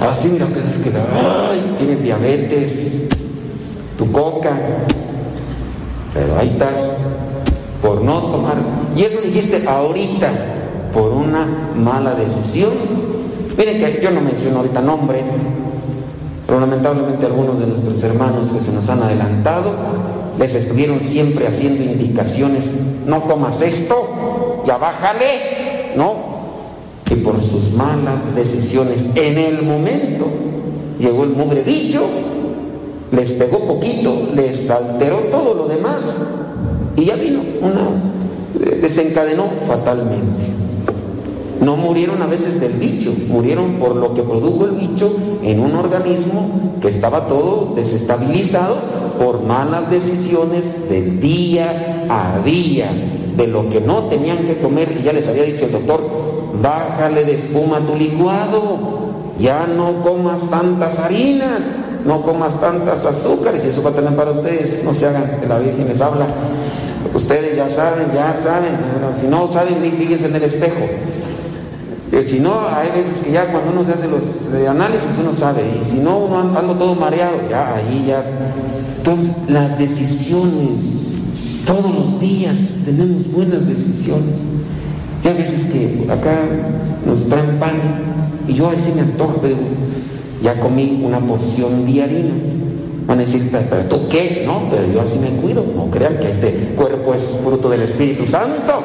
Así, mira, que es que, ay, tienes diabetes, tu coca. Pero ahí estás, por no tomar. Y eso dijiste ahorita, por una mala decisión. Miren que yo no menciono ahorita nombres, pero lamentablemente algunos de nuestros hermanos que se nos han adelantado les estuvieron siempre haciendo indicaciones, no comas esto, ya bájale, ¿no? Y por sus malas decisiones en el momento llegó el mugre bicho, les pegó poquito, les alteró todo lo demás y ya vino una, eh, desencadenó fatalmente. No murieron a veces del bicho, murieron por lo que produjo el bicho en un organismo que estaba todo desestabilizado por malas decisiones del día a día, de lo que no tenían que comer. Y ya les había dicho el doctor, bájale de espuma tu licuado, ya no comas tantas harinas, no comas tantas azúcares, y eso va a tener para ustedes, no se hagan, que la Virgen les habla. Ustedes ya saben, ya saben, si no saben, fíjense en el espejo. Eh, si no, hay veces que ya cuando uno se hace los eh, análisis uno sabe, y si no, uno anda todo mareado, ya ahí ya. Entonces, las decisiones, todos los días tenemos buenas decisiones. Y hay veces que acá nos traen pan, y yo así me antojo, ya comí una porción de harina. Van a decir, pero tú qué, ¿no? Pero yo así me cuido, no crean que este cuerpo es fruto del Espíritu Santo.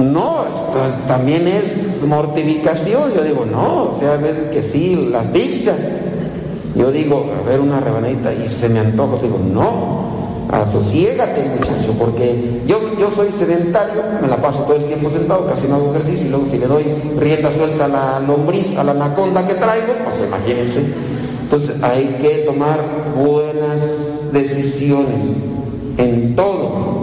No, esto también es mortificación. Yo digo, no, o sea, a veces que sí, las pizzas. Yo digo, a ver, una rebanadita y se me antoja. Digo, no, asociégate, muchacho, porque yo, yo soy sedentario, me la paso todo el tiempo sentado, casi no hago ejercicio. Y luego, si le doy rienda suelta a la lombriz, a la anaconda que traigo, pues imagínense. Entonces, hay que tomar buenas decisiones en todo.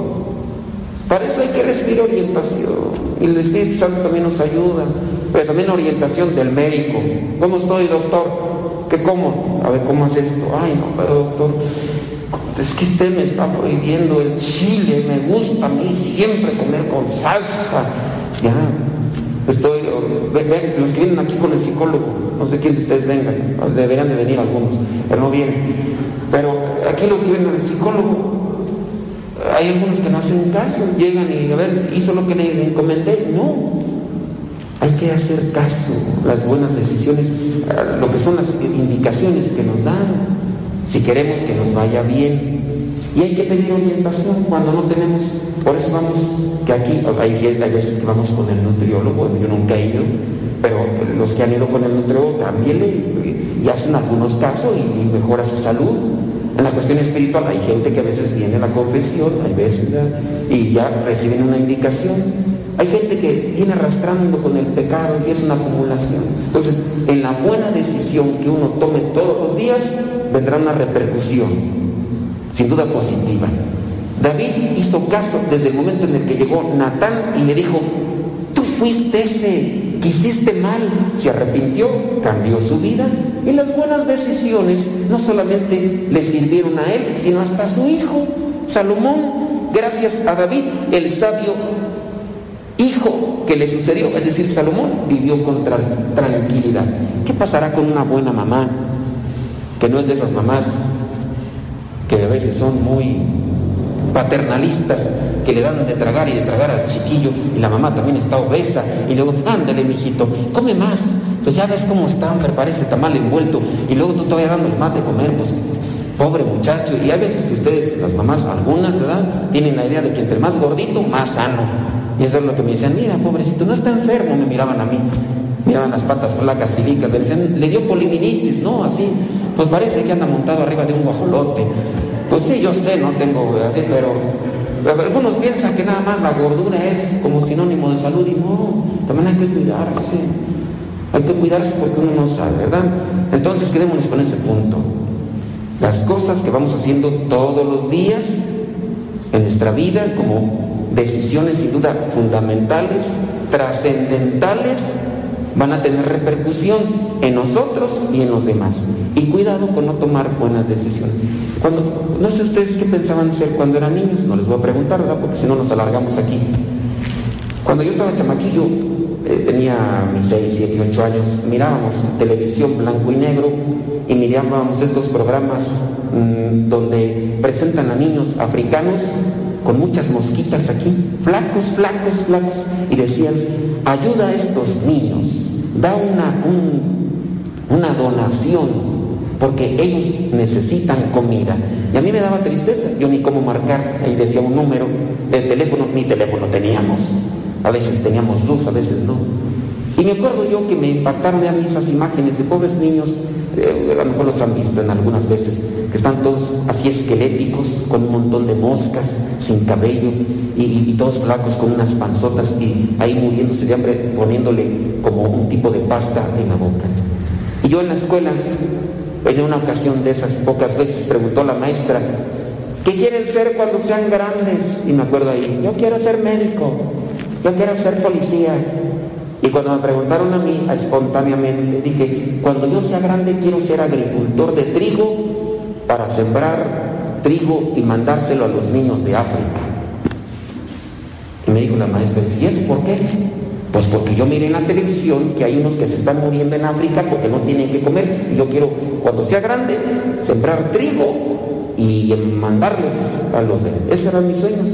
Para eso hay que recibir orientación. Y el Espíritu Santo también nos ayuda. Pero también orientación del médico. ¿Cómo estoy, doctor? ¿Qué como? A ver, ¿cómo hace esto? Ay, no, pero doctor, es que usted me está prohibiendo el chile. Me gusta a mí siempre comer con salsa. Ya, estoy... Ven, ven, los que vienen aquí con el psicólogo, no sé quién de ustedes vengan. Deberían de venir algunos, pero no vienen. Pero aquí los que vienen al psicólogo, hay algunos que no hacen caso, llegan y a ver, hizo lo que le encomendé. No, hay que hacer caso, las buenas decisiones, lo que son las indicaciones que nos dan, si queremos que nos vaya bien. Y hay que pedir orientación cuando no tenemos, por eso vamos, que aquí hay, hay veces que vamos con el nutriólogo, yo nunca he ido, pero los que han ido con el nutriólogo también y hacen algunos casos y mejora su salud. En la cuestión espiritual hay gente que a veces viene a la confesión, hay veces, y ya reciben una indicación. Hay gente que viene arrastrando con el pecado y es una acumulación. Entonces, en la buena decisión que uno tome todos los días, vendrá una repercusión, sin duda positiva. David hizo caso desde el momento en el que llegó Natán y le dijo, tú fuiste ese hiciste mal, se arrepintió, cambió su vida y las buenas decisiones no solamente le sirvieron a él, sino hasta a su hijo, Salomón. Gracias a David, el sabio hijo que le sucedió, es decir, Salomón vivió con tra- tranquilidad. ¿Qué pasará con una buena mamá que no es de esas mamás que a veces son muy paternalistas, que le dan de tragar y de tragar al chiquillo y la mamá también está obesa y luego, ándale mijito, come más, pues ya ves cómo está, parece está mal envuelto y luego tú todavía dándole más de comer, pues pobre muchacho, y hay veces que ustedes, las mamás, algunas, ¿verdad? Tienen la idea de que entre más gordito, más sano. Y eso es lo que me decían, mira, pobrecito, no está enfermo, me miraban a mí. Miraban las patas flacas, tilicas, me decían, le dio poliminitis, ¿no? Así, pues parece que anda montado arriba de un guajolote. Pues sí, yo sé, no tengo así, pero algunos piensan que nada más la gordura es como sinónimo de salud y no, también hay que cuidarse. Hay que cuidarse porque uno no sabe, ¿verdad? Entonces quedémonos con ese punto. Las cosas que vamos haciendo todos los días en nuestra vida como decisiones sin duda fundamentales, trascendentales, van a tener repercusión en nosotros y en los demás. Y cuidado con no tomar buenas decisiones. Cuando, no sé ustedes qué pensaban ser cuando eran niños, no les voy a preguntar, ¿verdad? Porque si no nos alargamos aquí. Cuando yo estaba chamaquillo, eh, tenía mis 6, 7, 8 años, mirábamos televisión blanco y negro y mirábamos estos programas mmm, donde presentan a niños africanos con muchas mosquitas aquí, flacos, flacos, flacos, y decían, ayuda a estos niños, da una, un, una donación, porque ellos necesitan comida. Y a mí me daba tristeza, yo ni cómo marcar, ahí decía un número de teléfono, ni teléfono teníamos, a veces teníamos luz, a veces no. Y me acuerdo yo que me impactaron a mí esas imágenes de pobres niños, eh, a lo mejor los han visto en algunas veces, que están todos así esqueléticos, con un montón de moscas, sin cabello, y, todos flacos con unas panzotas, y ahí muriéndose de hambre, poniéndole como un tipo de pasta en la boca. Y yo en la escuela, en una ocasión de esas pocas veces, preguntó la maestra, ¿qué quieren ser cuando sean grandes? Y me acuerdo ahí, yo quiero ser médico, yo quiero ser policía. Y cuando me preguntaron a mí, espontáneamente, dije, cuando yo sea grande quiero ser agricultor de trigo para sembrar trigo y mandárselo a los niños de África. Y me dijo la maestra, ¿y eso por qué? Pues porque yo miré en la televisión que hay unos que se están muriendo en África porque no tienen que comer. Y yo quiero, cuando sea grande, sembrar trigo y mandarles a los... Esos eran mis sueños.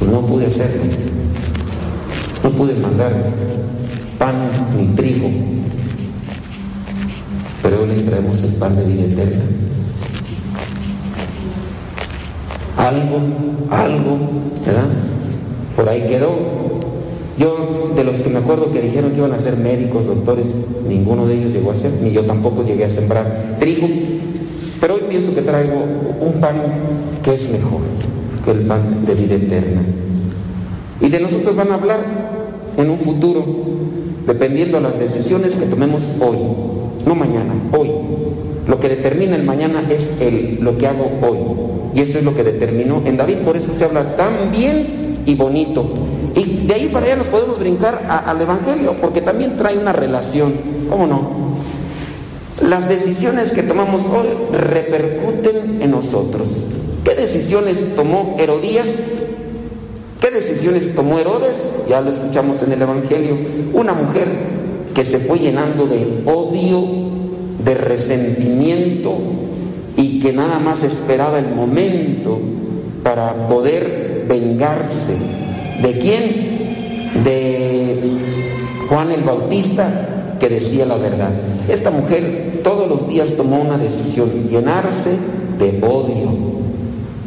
Pues no pude hacerlo. No pude mandar pan ni trigo, pero hoy les traemos el pan de vida eterna. Algo, algo, ¿verdad? Por ahí quedó. Yo, de los que me acuerdo que dijeron que iban a ser médicos, doctores, ninguno de ellos llegó a ser, ni yo tampoco llegué a sembrar trigo. Pero hoy pienso que traigo un pan que es mejor que el pan de vida eterna. Y de nosotros van a hablar en un futuro, dependiendo de las decisiones que tomemos hoy, no mañana, hoy. Lo que determina el mañana es el, lo que hago hoy. Y eso es lo que determinó en David, por eso se habla tan bien y bonito. Y de ahí para allá nos podemos brincar al Evangelio, porque también trae una relación, ¿cómo no? Las decisiones que tomamos hoy repercuten en nosotros. ¿Qué decisiones tomó Herodías ¿Qué decisiones tomó Herodes? Ya lo escuchamos en el Evangelio. Una mujer que se fue llenando de odio, de resentimiento y que nada más esperaba el momento para poder vengarse. ¿De quién? De Juan el Bautista que decía la verdad. Esta mujer todos los días tomó una decisión, llenarse de odio,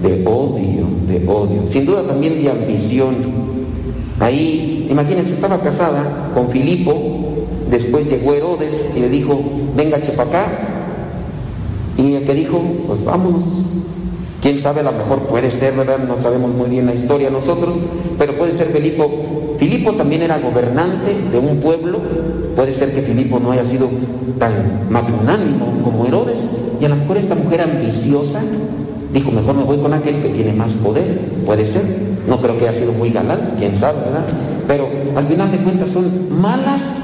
de odio, de odio. Sin duda también de ambición. Ahí, imagínense, estaba casada con Filipo, después llegó Herodes y le dijo, venga, chepa acá. Y el que dijo, pues vámonos. Quién sabe, a lo mejor puede ser, ¿verdad? No sabemos muy bien la historia nosotros, pero puede ser Filipo. Filipo también era gobernante de un pueblo. Puede ser que Filipo no haya sido tan magnánimo como Herodes. Y a lo mejor esta mujer ambiciosa dijo, mejor me voy con aquel que tiene más poder. Puede ser. No creo que haya sido muy galán, quién sabe, ¿verdad? Pero al final de cuentas son malas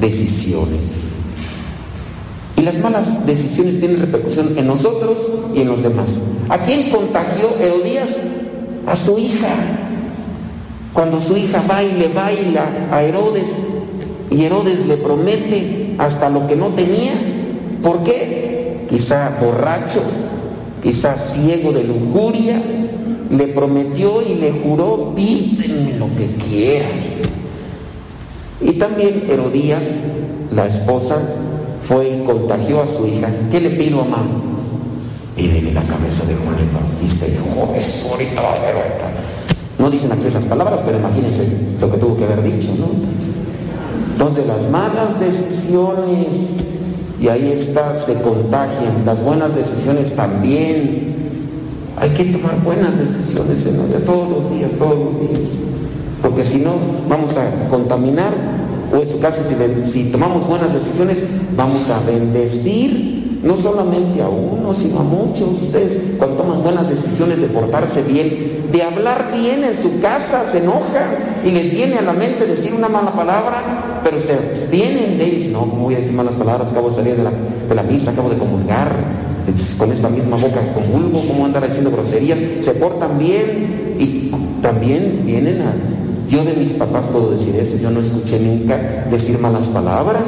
decisiones. Y las malas decisiones tienen repercusión en nosotros y en los demás. ¿A quién contagió Herodías? A su hija. Cuando su hija va baila a Herodes y Herodes le promete hasta lo que no tenía. ¿Por qué? Quizá borracho, quizá ciego de lujuria, le prometió y le juró, pídeme lo que quieras. Y también Herodías, la esposa, fue y contagió a su hija. ¿Qué le pido mamá? Pídele la cabeza de Juan el Bautista. Dijo, eso ahorita va a ver ahorita. No dicen aquí esas palabras, pero imagínense lo que tuvo que haber dicho, ¿no? Entonces las malas decisiones, y ahí está, se contagian. Las buenas decisiones también. Hay que tomar buenas decisiones, Señor, todos los días, todos los días. Porque si no, vamos a contaminar o en su caso, si, si, tomamos buenas decisiones, vamos a bendecir no solamente a uno, sino a muchos. Ustedes, cuando toman buenas decisiones de portarse bien, de hablar bien en su casa, se enojan y les viene a la mente decir una mala palabra, pero se abstienen de ellos. No, ¿cómo voy a decir malas palabras? Acabo de salir de la, de la misa, acabo de comulgar. Con esta misma boca comulgo, ¿cómo andar diciendo groserías? Se portan bien y también vienen a yo de mis papás puedo decir eso, yo no escuché nunca decir malas palabras.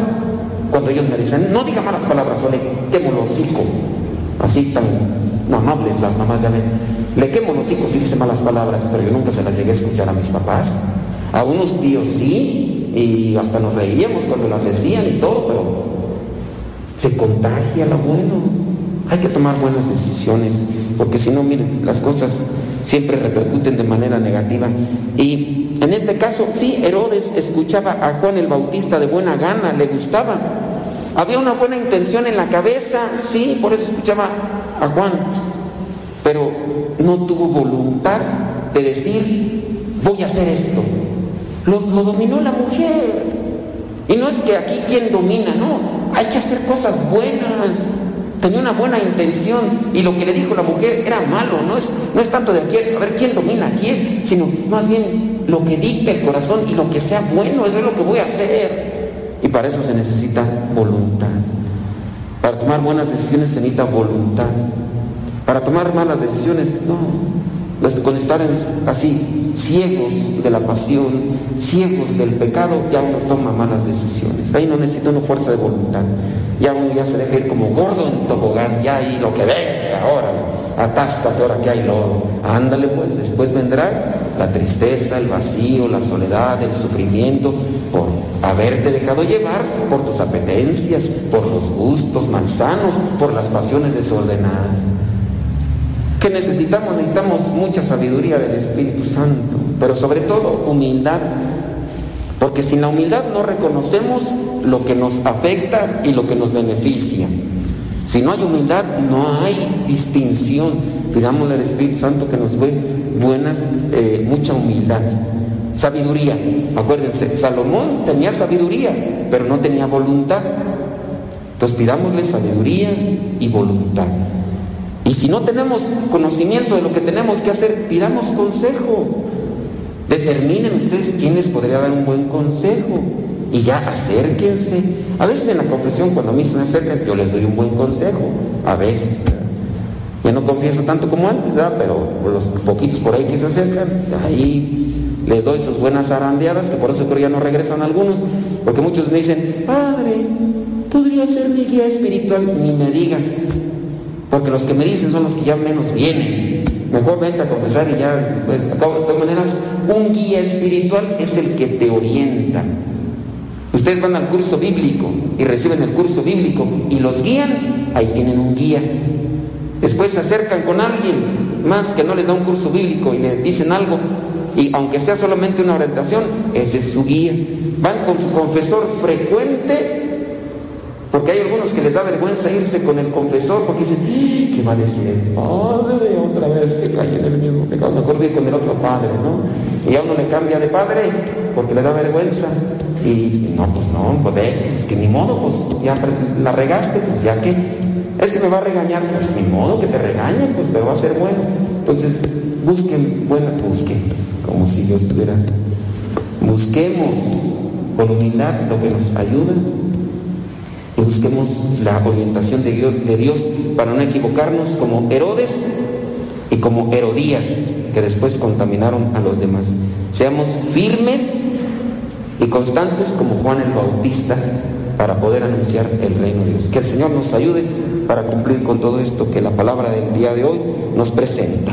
Cuando ellos me dicen, no diga malas palabras, o le quemo el hocico. Así tan amables las mamás ya ven. Le quemo el hocico si dice malas palabras, pero yo nunca se las llegué a escuchar a mis papás. A unos tíos sí, y hasta nos reíamos cuando las decían y todo, pero se contagia lo bueno. Hay que tomar buenas decisiones, porque si no, miren, las cosas siempre repercuten de manera negativa. Y en este caso, sí, Herodes escuchaba a Juan el Bautista de buena gana, le gustaba. Había una buena intención en la cabeza, sí, por eso escuchaba a Juan. Pero no tuvo voluntad de decir, voy a hacer esto. Lo, dominó la mujer. Y no es que aquí quien domina, no, hay que hacer cosas buenas tenía una buena intención y lo que le dijo la mujer era malo, no es, no es tanto de aquí, a ver quién domina a quién, sino más bien lo que dicta el corazón y lo que sea bueno, eso es lo que voy a hacer. Y para eso se necesita voluntad. Para tomar buenas decisiones se necesita voluntad. Para tomar malas decisiones, no. Con estar así, ciegos de la pasión, ciegos del pecado, ya uno toma malas decisiones. Ahí no necesita una fuerza de voluntad. Ya uno ya se deja como gordo en tobogán, ya ahí lo que venga ahora, atáscate ahora que hay lodo. Ándale pues, después vendrá la tristeza, el vacío, la soledad, el sufrimiento por haberte dejado llevar por tus apetencias, por los gustos malsanos, por las pasiones desordenadas. ¿Qué necesitamos? Necesitamos mucha sabiduría del Espíritu Santo, pero sobre todo humildad, porque sin la humildad no reconocemos lo que nos afecta y lo que nos beneficia. Si no hay humildad, no hay distinción. Pidámosle al Espíritu Santo que nos dé buenas, eh, mucha humildad. Sabiduría. Acuérdense, Salomón tenía sabiduría, pero no tenía voluntad. Entonces pidámosle sabiduría y voluntad. Y si no tenemos conocimiento de lo que tenemos que hacer, pidamos consejo. Determinen ustedes quién les podría dar un buen consejo. Y ya acérquense. A veces en la confesión, cuando a mí se me acercan, yo les doy un buen consejo. A veces. Ya no confieso tanto como antes, ¿verdad? Pero los poquitos por ahí que se acercan, ahí les doy esas buenas arandeadas, que por eso creo ya no regresan algunos. Porque muchos me dicen, Padre, podría ser mi guía espiritual. Ni me digas. Porque los que me dicen son los que ya menos vienen. Mejor vente a confesar y ya, pues, de todas maneras, un guía espiritual es el que te orienta. Ustedes van al curso bíblico y reciben el curso bíblico y los guían, ahí tienen un guía. Después se acercan con alguien más que no les da un curso bíblico y le dicen algo. Y aunque sea solamente una orientación, ese es su guía. Van con su confesor frecuente, porque hay algunos que les da vergüenza irse con el confesor porque dicen, "¡Ah! ¿qué va a decir el padre otra vez que cae en el mismo pecado? Mejor ir con el otro padre, ¿no? Y a uno le cambia de padre porque le da vergüenza. Y no, pues no, pues ve, es que ni modo, pues ya la regaste, pues ya que. Es que me va a regañar, pues ni modo que te regañe, pues pero va a ser bueno. Entonces, busquen, bueno, busquen, como si yo estuviera. Busquemos con humildad lo que nos ayuda busquemos la orientación de Dios, de Dios para no equivocarnos como Herodes y como Herodías que después contaminaron a los demás. Seamos firmes y constantes como Juan el Bautista para poder anunciar el reino de Dios. Que el Señor nos ayude para cumplir con todo esto que la palabra del día de hoy nos presenta.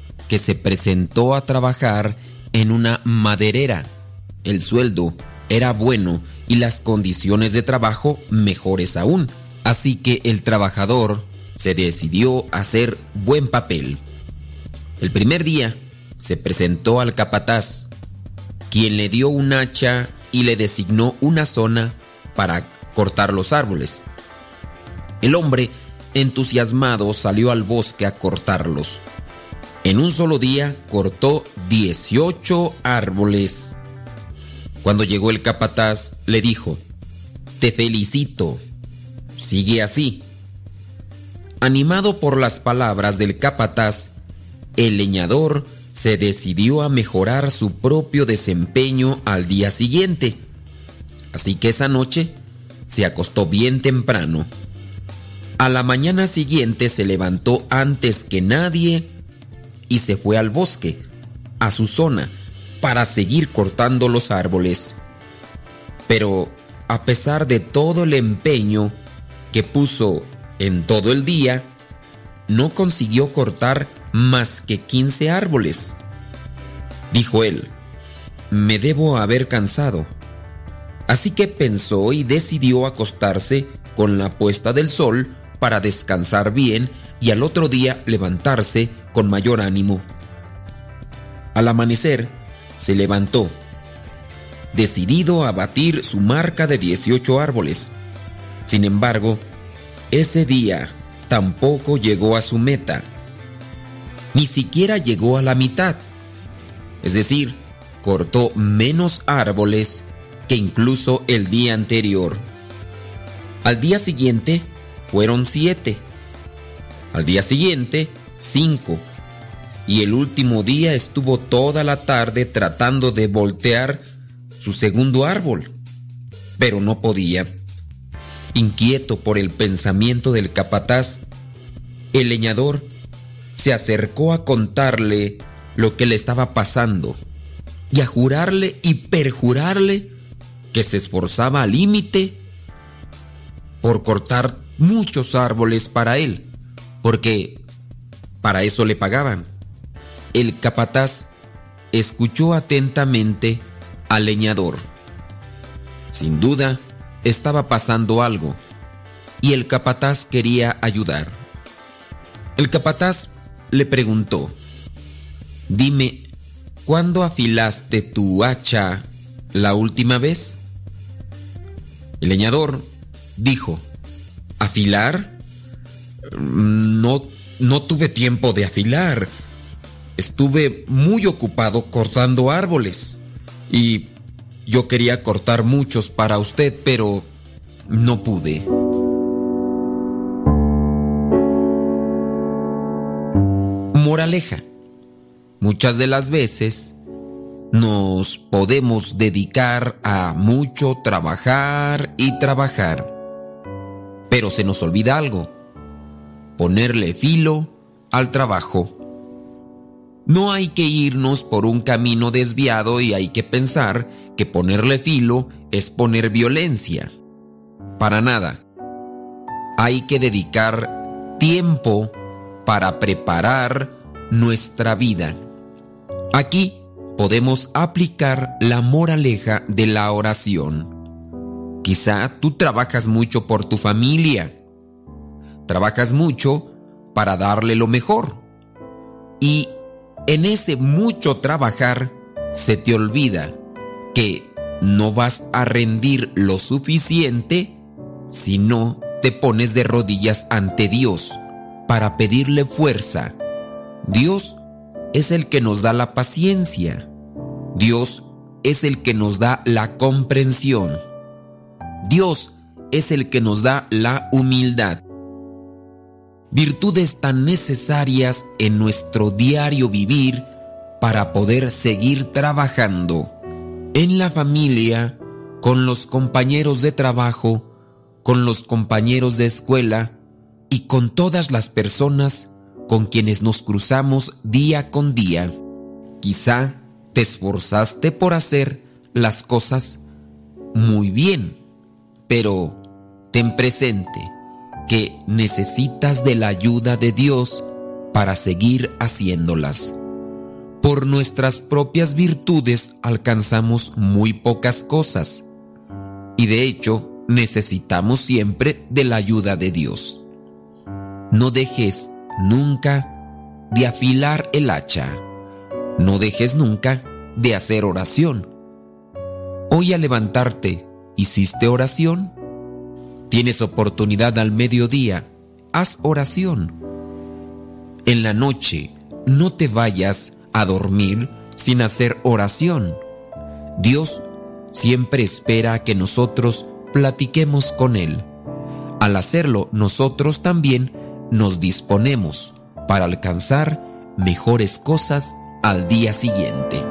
que se presentó a trabajar en una maderera. El sueldo era bueno y las condiciones de trabajo mejores aún. Así que el trabajador se decidió a hacer buen papel. El primer día se presentó al capataz, quien le dio un hacha y le designó una zona para cortar los árboles. El hombre, entusiasmado, salió al bosque a cortarlos. En un solo día cortó 18 árboles. Cuando llegó el capataz, le dijo, Te felicito, sigue así. Animado por las palabras del capataz, el leñador se decidió a mejorar su propio desempeño al día siguiente. Así que esa noche se acostó bien temprano. A la mañana siguiente se levantó antes que nadie y se fue al bosque, a su zona, para seguir cortando los árboles. Pero a pesar de todo el empeño que puso en todo el día, no consiguió cortar más que 15 árboles. Dijo él, me debo haber cansado. Así que pensó y decidió acostarse con la puesta del sol para descansar bien y al otro día levantarse con mayor ánimo. Al amanecer, se levantó, decidido a batir su marca de 18 árboles. Sin embargo, ese día tampoco llegó a su meta. Ni siquiera llegó a la mitad. Es decir, cortó menos árboles que incluso el día anterior. Al día siguiente fueron siete. Al día siguiente, cinco. Y el último día estuvo toda la tarde tratando de voltear su segundo árbol. Pero no podía. Inquieto por el pensamiento del capataz, el leñador se acercó a contarle lo que le estaba pasando y a jurarle y perjurarle que se esforzaba al límite por cortar muchos árboles para él, porque para eso le pagaban. El capataz escuchó atentamente al leñador. Sin duda, estaba pasando algo, y el capataz quería ayudar. El capataz le preguntó, Dime, ¿cuándo afilaste tu hacha la última vez? El leñador dijo, ¿afilar? No, no tuve tiempo de afilar. estuve muy ocupado cortando árboles y yo quería cortar muchos para usted, pero no pude. Moraleja. Muchas de las veces nos podemos dedicar a mucho trabajar y trabajar. Pero se nos olvida algo. Ponerle filo al trabajo. No hay que irnos por un camino desviado y hay que pensar que ponerle filo es poner violencia. Para nada. Hay que dedicar tiempo para preparar nuestra vida. Aquí podemos aplicar la moraleja de la oración. Quizá tú trabajas mucho por tu familia. Trabajas mucho para darle lo mejor. Y en ese mucho trabajar se te olvida que no vas a rendir lo suficiente si no te pones de rodillas ante Dios para pedirle fuerza. Dios es el que nos da la paciencia. Dios es el que nos da la comprensión. Dios es el que nos da la humildad. Virtudes tan necesarias en nuestro diario vivir para poder seguir trabajando en la familia, con los compañeros de trabajo, con los compañeros de escuela y con todas las personas con quienes nos cruzamos día con día. Quizá te esforzaste por hacer las cosas muy bien, pero ten presente que necesitas de la ayuda de Dios para seguir haciéndolas. Por nuestras propias virtudes alcanzamos muy pocas cosas y de hecho necesitamos siempre de la ayuda de Dios. No dejes nunca de afilar el hacha. No dejes nunca de hacer oración. Hoy al levantarte, ¿hiciste oración? Tienes oportunidad al mediodía, haz oración. En la noche, no te vayas a dormir sin hacer oración. Dios siempre espera que nosotros platiquemos con Él. Al hacerlo, nosotros también nos disponemos para alcanzar mejores cosas al día siguiente.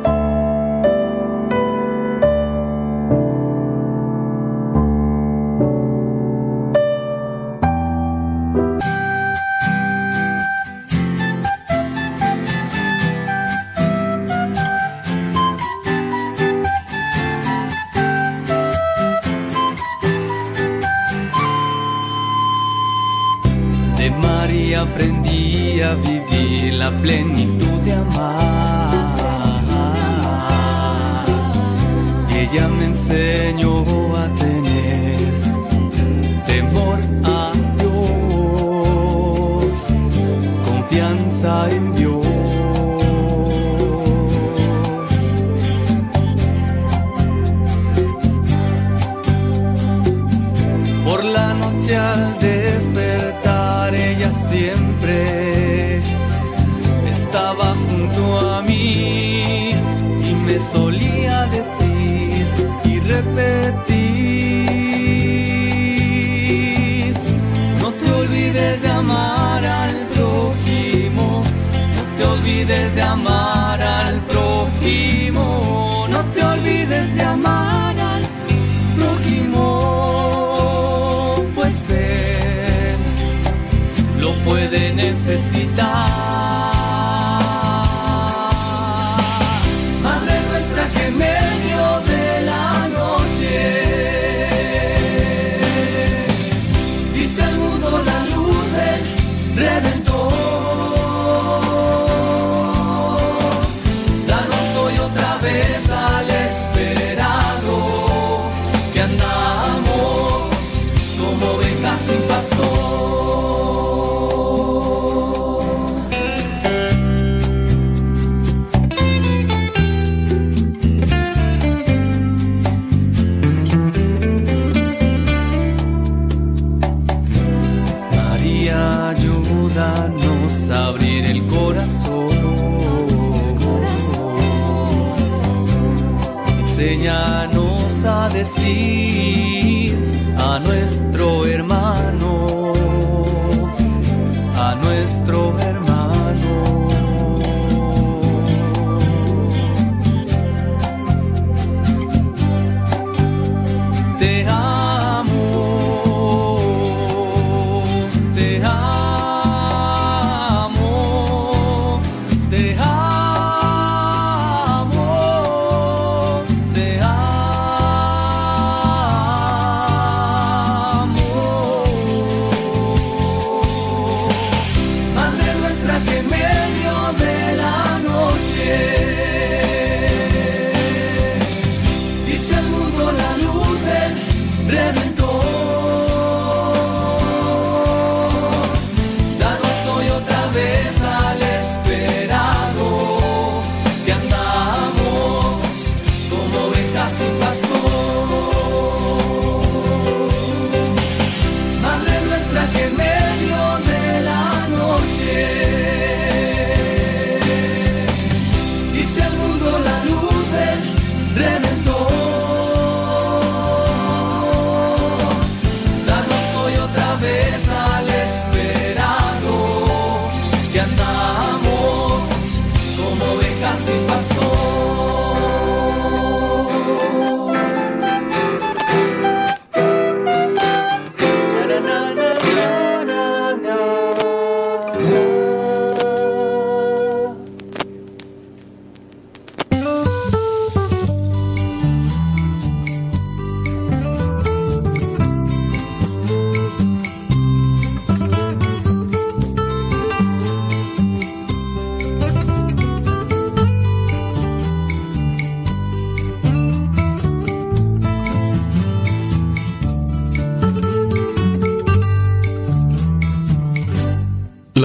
permítanos abrir el corazón. Enséñanos a decir a nuestro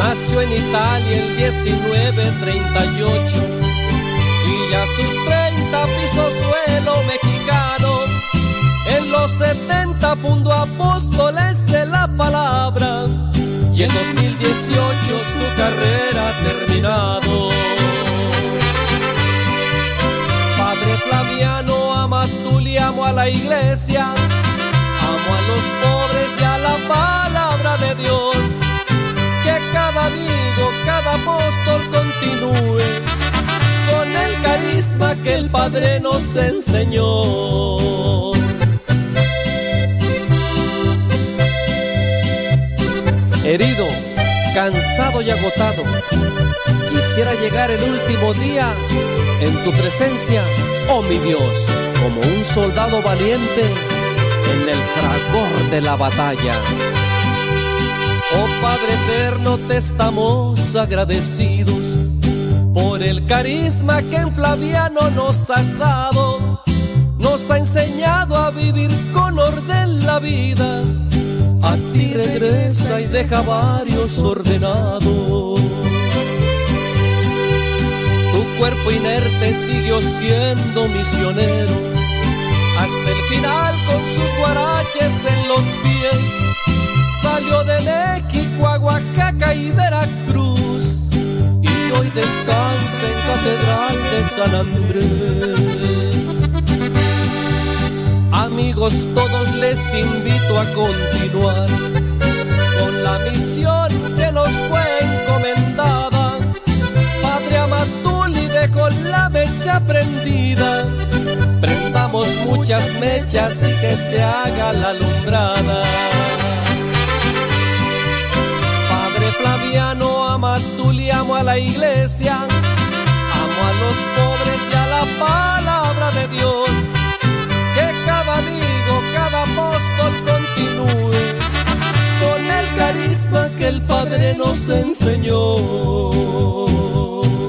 Nació en Italia el 1938 y ya sus 30 pisó suelo mexicano. En los 70 fundó apóstoles de la palabra y en 2018 su carrera ha terminado. Padre Flaviano, ama tú y amo a la iglesia, amo a los pobres y a la palabra de Dios. Cada amigo, cada apóstol continúe con el carisma que el Padre nos enseñó. Herido, cansado y agotado, quisiera llegar el último día en tu presencia, oh mi Dios, como un soldado valiente en el fragor de la batalla. Oh Padre eterno, te estamos agradecidos por el carisma que en Flaviano nos has dado. Nos ha enseñado a vivir con orden la vida. A ti regresa y deja varios ordenados. Tu cuerpo inerte siguió siendo misionero hasta el final con sus guaraches en los pies. Salió de México a Oaxaca y Veracruz y hoy descansa en Catedral de San Andrés. Amigos, todos les invito a continuar con la misión que nos fue encomendada. Padre Amatuli dejó la mecha prendida. Prendamos muchas mechas y que se haga la alumbrada. A la iglesia. Amo a los pobres y a la palabra de Dios. Que cada amigo, cada apóstol continúe con el carisma que el Padre nos enseñó.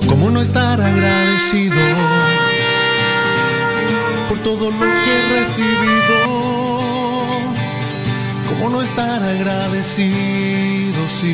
¿Cómo no estar agradecido por todo lo que he recibido? ¿Cómo no estar agradecido si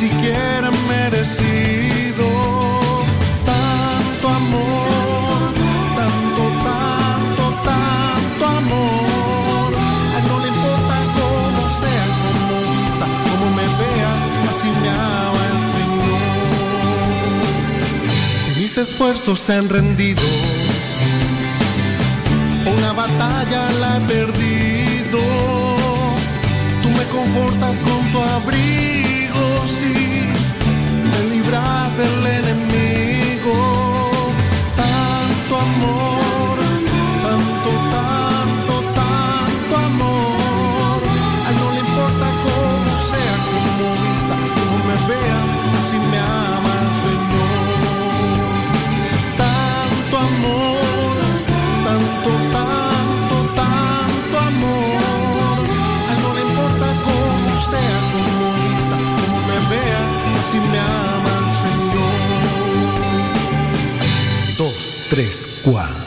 siquiera merecido tanto amor, tanto, tanto, tanto amor? A él no le importa cómo sea, cómo vista, cómo me vea, así me ama el Señor. Si mis esfuerzos se han rendido, batalla la he perdido. Tú me confortas con tu abrigo, del enemigo. Tanto amor, 3 cuadros.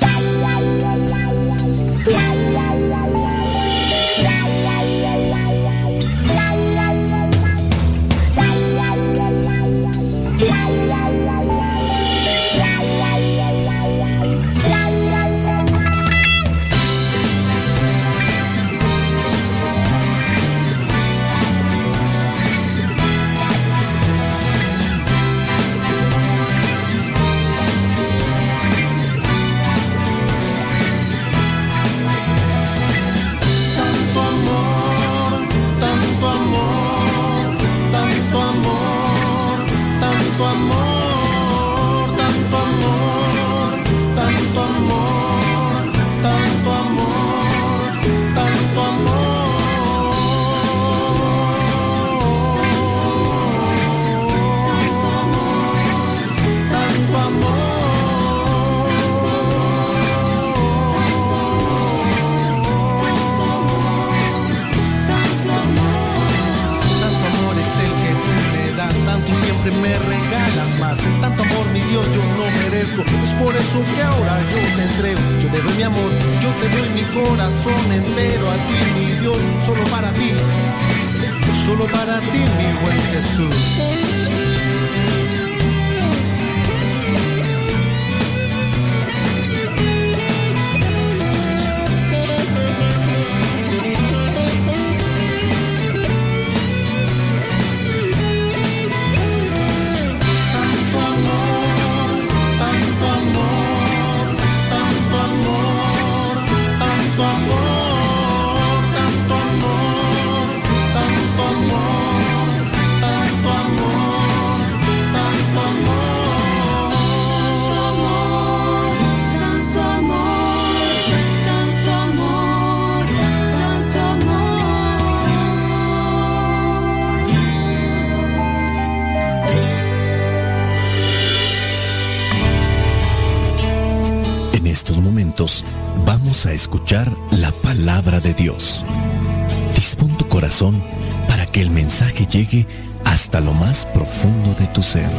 Llegue hasta lo más profundo de tu ser.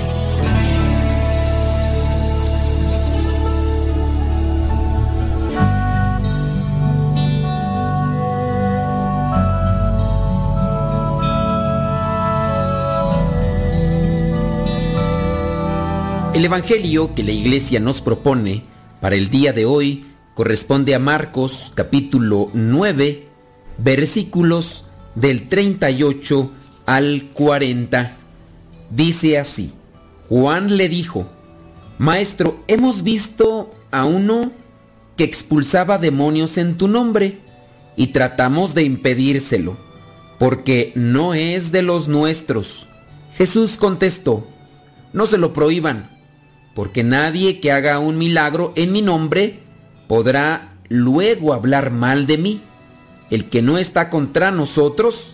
El Evangelio que la iglesia nos propone para el día de hoy corresponde a Marcos capítulo 9 versículos del 38 al 40. Dice así, Juan le dijo, Maestro, hemos visto a uno que expulsaba demonios en tu nombre y tratamos de impedírselo, porque no es de los nuestros. Jesús contestó, no se lo prohíban, porque nadie que haga un milagro en mi nombre podrá luego hablar mal de mí. El que no está contra nosotros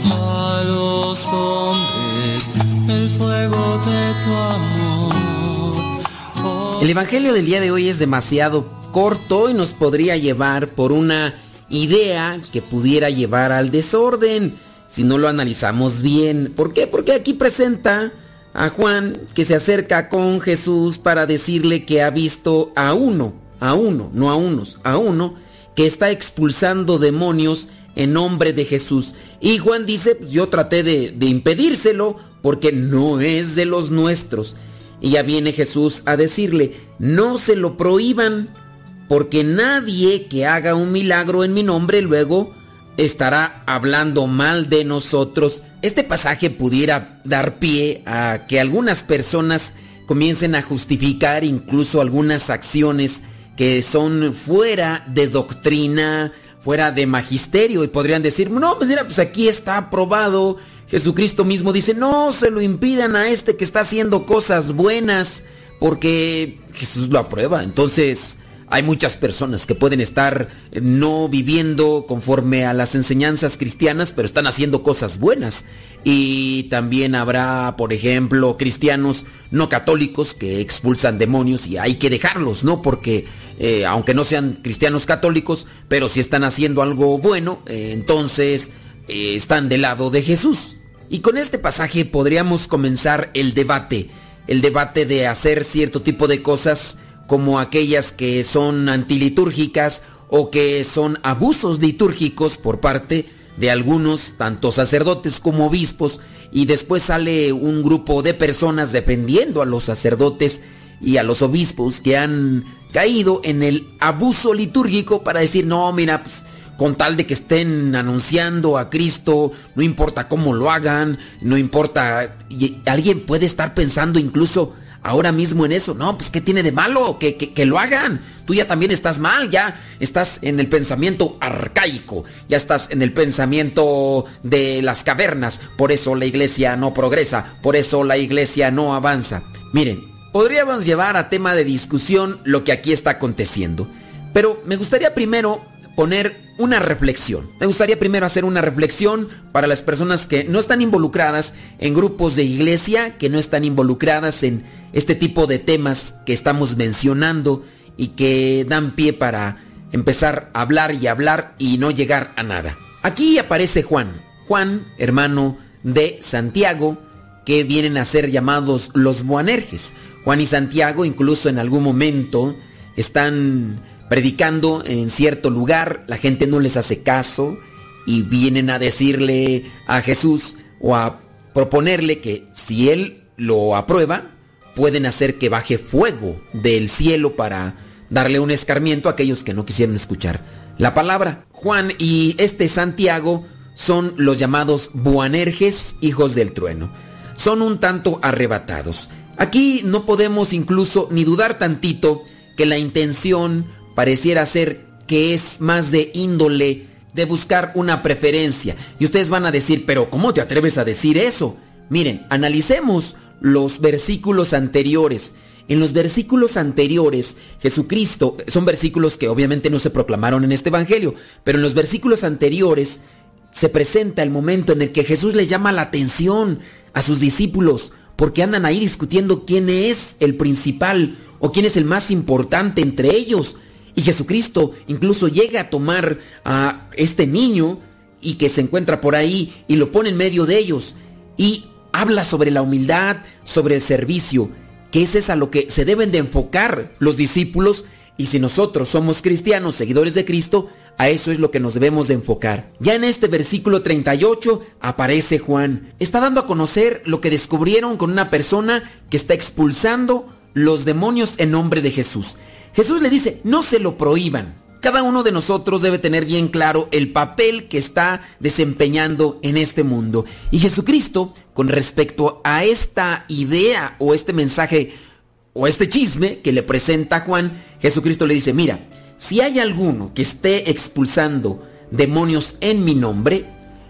el. El Evangelio del día de hoy es demasiado corto y nos podría llevar por una idea que pudiera llevar al desorden si no lo analizamos bien. ¿Por qué? Porque aquí presenta a Juan que se acerca con Jesús para decirle que ha visto a uno, a uno, no a unos, a uno que está expulsando demonios en nombre de Jesús. Y Juan dice, yo traté de, de impedírselo porque no es de los nuestros. Y ya viene Jesús a decirle, no se lo prohíban, porque nadie que haga un milagro en mi nombre luego estará hablando mal de nosotros. Este pasaje pudiera dar pie a que algunas personas comiencen a justificar incluso algunas acciones que son fuera de doctrina, fuera de magisterio y podrían decir, no, pues mira, pues aquí está aprobado. Jesucristo mismo dice, no se lo impidan a este que está haciendo cosas buenas, porque Jesús lo aprueba. Entonces, hay muchas personas que pueden estar no viviendo conforme a las enseñanzas cristianas, pero están haciendo cosas buenas. Y también habrá, por ejemplo, cristianos no católicos que expulsan demonios y hay que dejarlos, ¿no? Porque eh, aunque no sean cristianos católicos, pero si están haciendo algo bueno, eh, entonces eh, están del lado de Jesús. Y con este pasaje podríamos comenzar el debate, el debate de hacer cierto tipo de cosas como aquellas que son antilitúrgicas o que son abusos litúrgicos por parte de algunos, tanto sacerdotes como obispos, y después sale un grupo de personas defendiendo a los sacerdotes y a los obispos que han caído en el abuso litúrgico para decir, no, mira, pues, con tal de que estén anunciando a Cristo, no importa cómo lo hagan, no importa, alguien puede estar pensando incluso ahora mismo en eso. No, pues ¿qué tiene de malo? Que, que, que, lo hagan. Tú ya también estás mal, ya estás en el pensamiento arcaico, ya estás en el pensamiento de las cavernas. Por eso la iglesia no progresa, por eso la iglesia no avanza. Miren, podríamos llevar a tema de discusión lo que aquí está aconteciendo. Pero me gustaría primero poner una reflexión. Me gustaría primero hacer una reflexión para las personas que no están involucradas en grupos de iglesia, que no están involucradas en este tipo de temas que estamos mencionando y que dan pie para empezar a hablar y hablar y no llegar a nada. Aquí aparece Juan, Juan, hermano de Santiago, que vienen a ser llamados los Boanerges. Juan y Santiago incluso en algún momento están predicando en cierto lugar, la gente no les hace caso y vienen a decirle a Jesús o a proponerle que si él lo aprueba, pueden hacer que baje fuego del cielo para darle un escarmiento a aquellos que no quisieran escuchar la palabra. Juan y este Santiago son los llamados Boanerges, hijos del trueno. Son un tanto arrebatados. Aquí no podemos incluso ni dudar tantito que la intención pareciera ser que es más de índole de buscar una preferencia. Y ustedes van a decir, pero ¿cómo te atreves a decir eso? Miren, analicemos los versículos anteriores. En los versículos anteriores, Jesucristo, son versículos que obviamente no se proclamaron en este Evangelio, pero en los versículos anteriores se presenta el momento en el que Jesús le llama la atención a sus discípulos, porque andan ahí discutiendo quién es el principal o quién es el más importante entre ellos. Y Jesucristo incluso llega a tomar a este niño y que se encuentra por ahí y lo pone en medio de ellos y habla sobre la humildad, sobre el servicio, que es a lo que se deben de enfocar los discípulos y si nosotros somos cristianos, seguidores de Cristo, a eso es lo que nos debemos de enfocar. Ya en este versículo 38 aparece Juan. Está dando a conocer lo que descubrieron con una persona que está expulsando los demonios en nombre de Jesús. Jesús le dice, no se lo prohíban. Cada uno de nosotros debe tener bien claro el papel que está desempeñando en este mundo. Y Jesucristo, con respecto a esta idea o este mensaje o este chisme que le presenta Juan, Jesucristo le dice, mira, si hay alguno que esté expulsando demonios en mi nombre,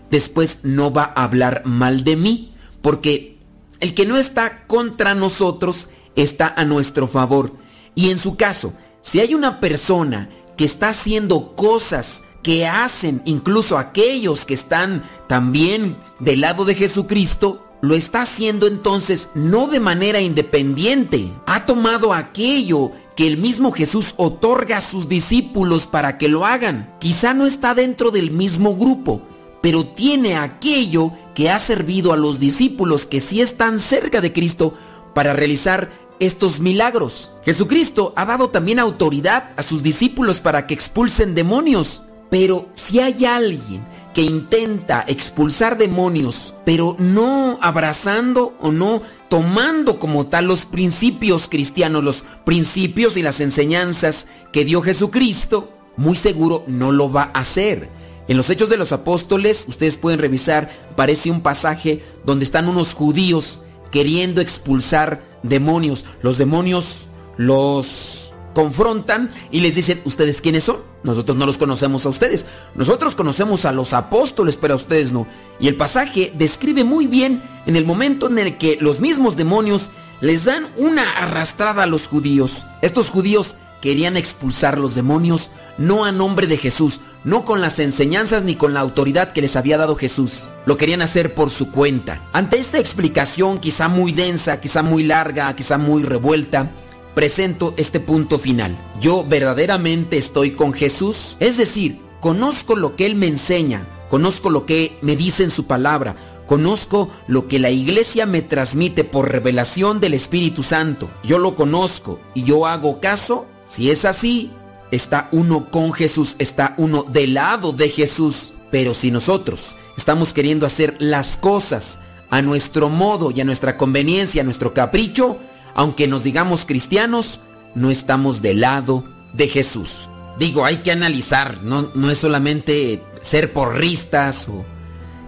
después no va a hablar mal de mí, porque el que no está contra nosotros está a nuestro favor. Y en su caso, si hay una persona que está haciendo cosas que hacen incluso aquellos que están también del lado de Jesucristo, lo está haciendo entonces no de manera independiente. Ha tomado aquello que el mismo Jesús otorga a sus discípulos para que lo hagan. Quizá no está dentro del mismo grupo, pero tiene aquello que ha servido a los discípulos que sí están cerca de Cristo para realizar estos milagros. Jesucristo ha dado también autoridad a sus discípulos para que expulsen demonios. Pero si hay alguien que intenta expulsar demonios, pero no abrazando o no tomando como tal los principios cristianos, los principios y las enseñanzas que dio Jesucristo, muy seguro no lo va a hacer. En los Hechos de los Apóstoles, ustedes pueden revisar, parece un pasaje donde están unos judíos queriendo expulsar demonios. Los demonios los confrontan y les dicen, ¿ustedes quiénes son? Nosotros no los conocemos a ustedes. Nosotros conocemos a los apóstoles, pero a ustedes no. Y el pasaje describe muy bien en el momento en el que los mismos demonios les dan una arrastrada a los judíos. Estos judíos querían expulsar los demonios no a nombre de Jesús, no con las enseñanzas ni con la autoridad que les había dado Jesús. Lo querían hacer por su cuenta. Ante esta explicación quizá muy densa, quizá muy larga, quizá muy revuelta, presento este punto final. Yo verdaderamente estoy con Jesús, es decir, conozco lo que Él me enseña, conozco lo que me dice en su palabra, conozco lo que la iglesia me transmite por revelación del Espíritu Santo. Yo lo conozco y yo hago caso. Si es así, está uno con Jesús, está uno del lado de Jesús. Pero si nosotros estamos queriendo hacer las cosas a nuestro modo y a nuestra conveniencia, a nuestro capricho, aunque nos digamos cristianos, no estamos del lado de Jesús. Digo, hay que analizar, no, no es solamente ser porristas o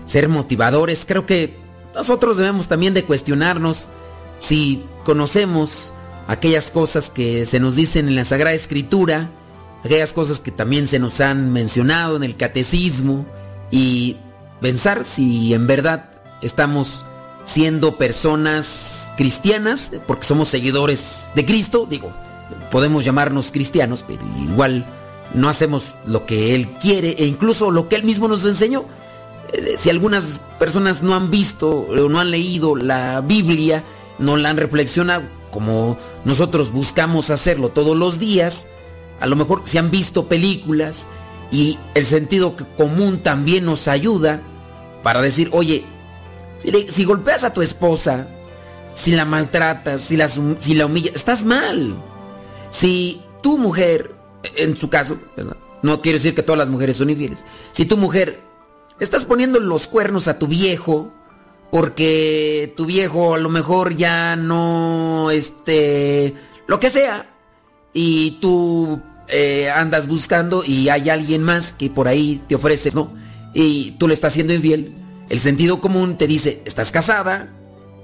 ser motivadores. Creo que nosotros debemos también de cuestionarnos si conocemos aquellas cosas que se nos dicen en la Sagrada Escritura, aquellas cosas que también se nos han mencionado en el catecismo y pensar si en verdad estamos siendo personas cristianas, porque somos seguidores de Cristo, digo, podemos llamarnos cristianos, pero igual no hacemos lo que Él quiere e incluso lo que Él mismo nos enseñó. Eh, Si algunas personas no han visto o no han leído la Biblia, no la han reflexionado como nosotros buscamos hacerlo todos los días, a lo mejor si han visto películas y el sentido común también nos ayuda para decir, oye, si, golpeas a tu esposa, si la maltratas, si la, si la humillas, estás mal. Si tu mujer, en su caso, no quiero decir que todas las mujeres son infieles, si tu mujer estás poniendo los cuernos a tu viejo, porque tu viejo a lo mejor ya no, este, lo que sea, y tú eh, andas buscando y hay alguien más que por ahí te ofrece, ¿no? Y tú le estás haciendo infiel. El sentido común te dice, estás casada,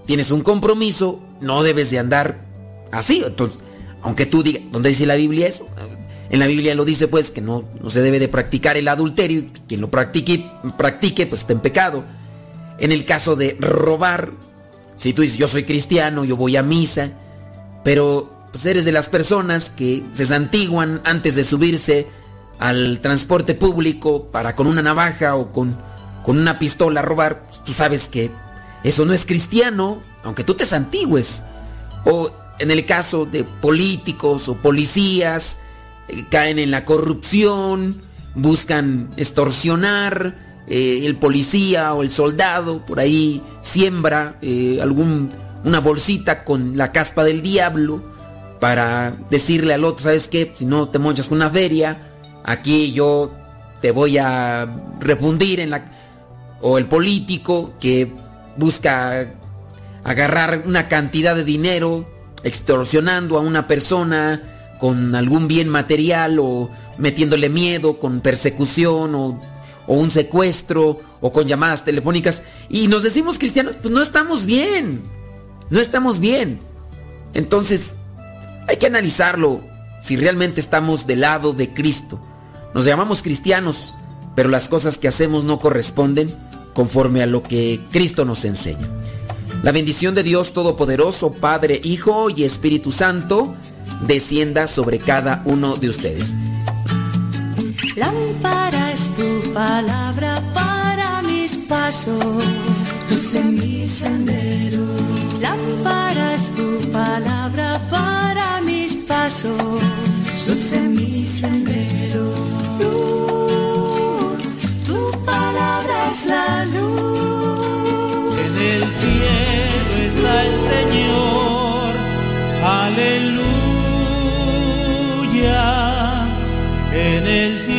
tienes un compromiso, no debes de andar así. Entonces, aunque tú digas, ¿dónde dice la Biblia eso? En la Biblia lo dice pues que no, no se debe de practicar el adulterio, quien lo practique, practique pues está en pecado. En el caso de robar, si tú dices yo soy cristiano, yo voy a misa, pero pues eres de las personas que se santiguan antes de subirse al transporte público para con una navaja o con, con una pistola robar, pues, tú sabes que eso no es cristiano, aunque tú te santigües. O en el caso de políticos o policías, eh, caen en la corrupción, buscan extorsionar, eh, el policía o el soldado por ahí siembra eh, algún una bolsita con la caspa del diablo para decirle al otro, ¿sabes qué? Si no te mochas con una feria, aquí yo te voy a refundir en la o el político que busca agarrar una cantidad de dinero extorsionando a una persona con algún bien material o metiéndole miedo con persecución o, o un secuestro o con llamadas telefónicas y nos decimos cristianos, pues no estamos bien, no estamos bien. Entonces, hay que analizarlo si realmente estamos del lado de Cristo. Nos llamamos cristianos, pero las cosas que hacemos no corresponden conforme a lo que Cristo nos enseña. La bendición de Dios Todopoderoso, Padre, Hijo y Espíritu Santo, descienda sobre cada uno de ustedes. Lámpara tu palabra para mis pasos, luz mi sendero palabra para mis pasos, luz mi sendero. Luz, tu palabra es la luz. En el cielo está el Señor, aleluya. En el cielo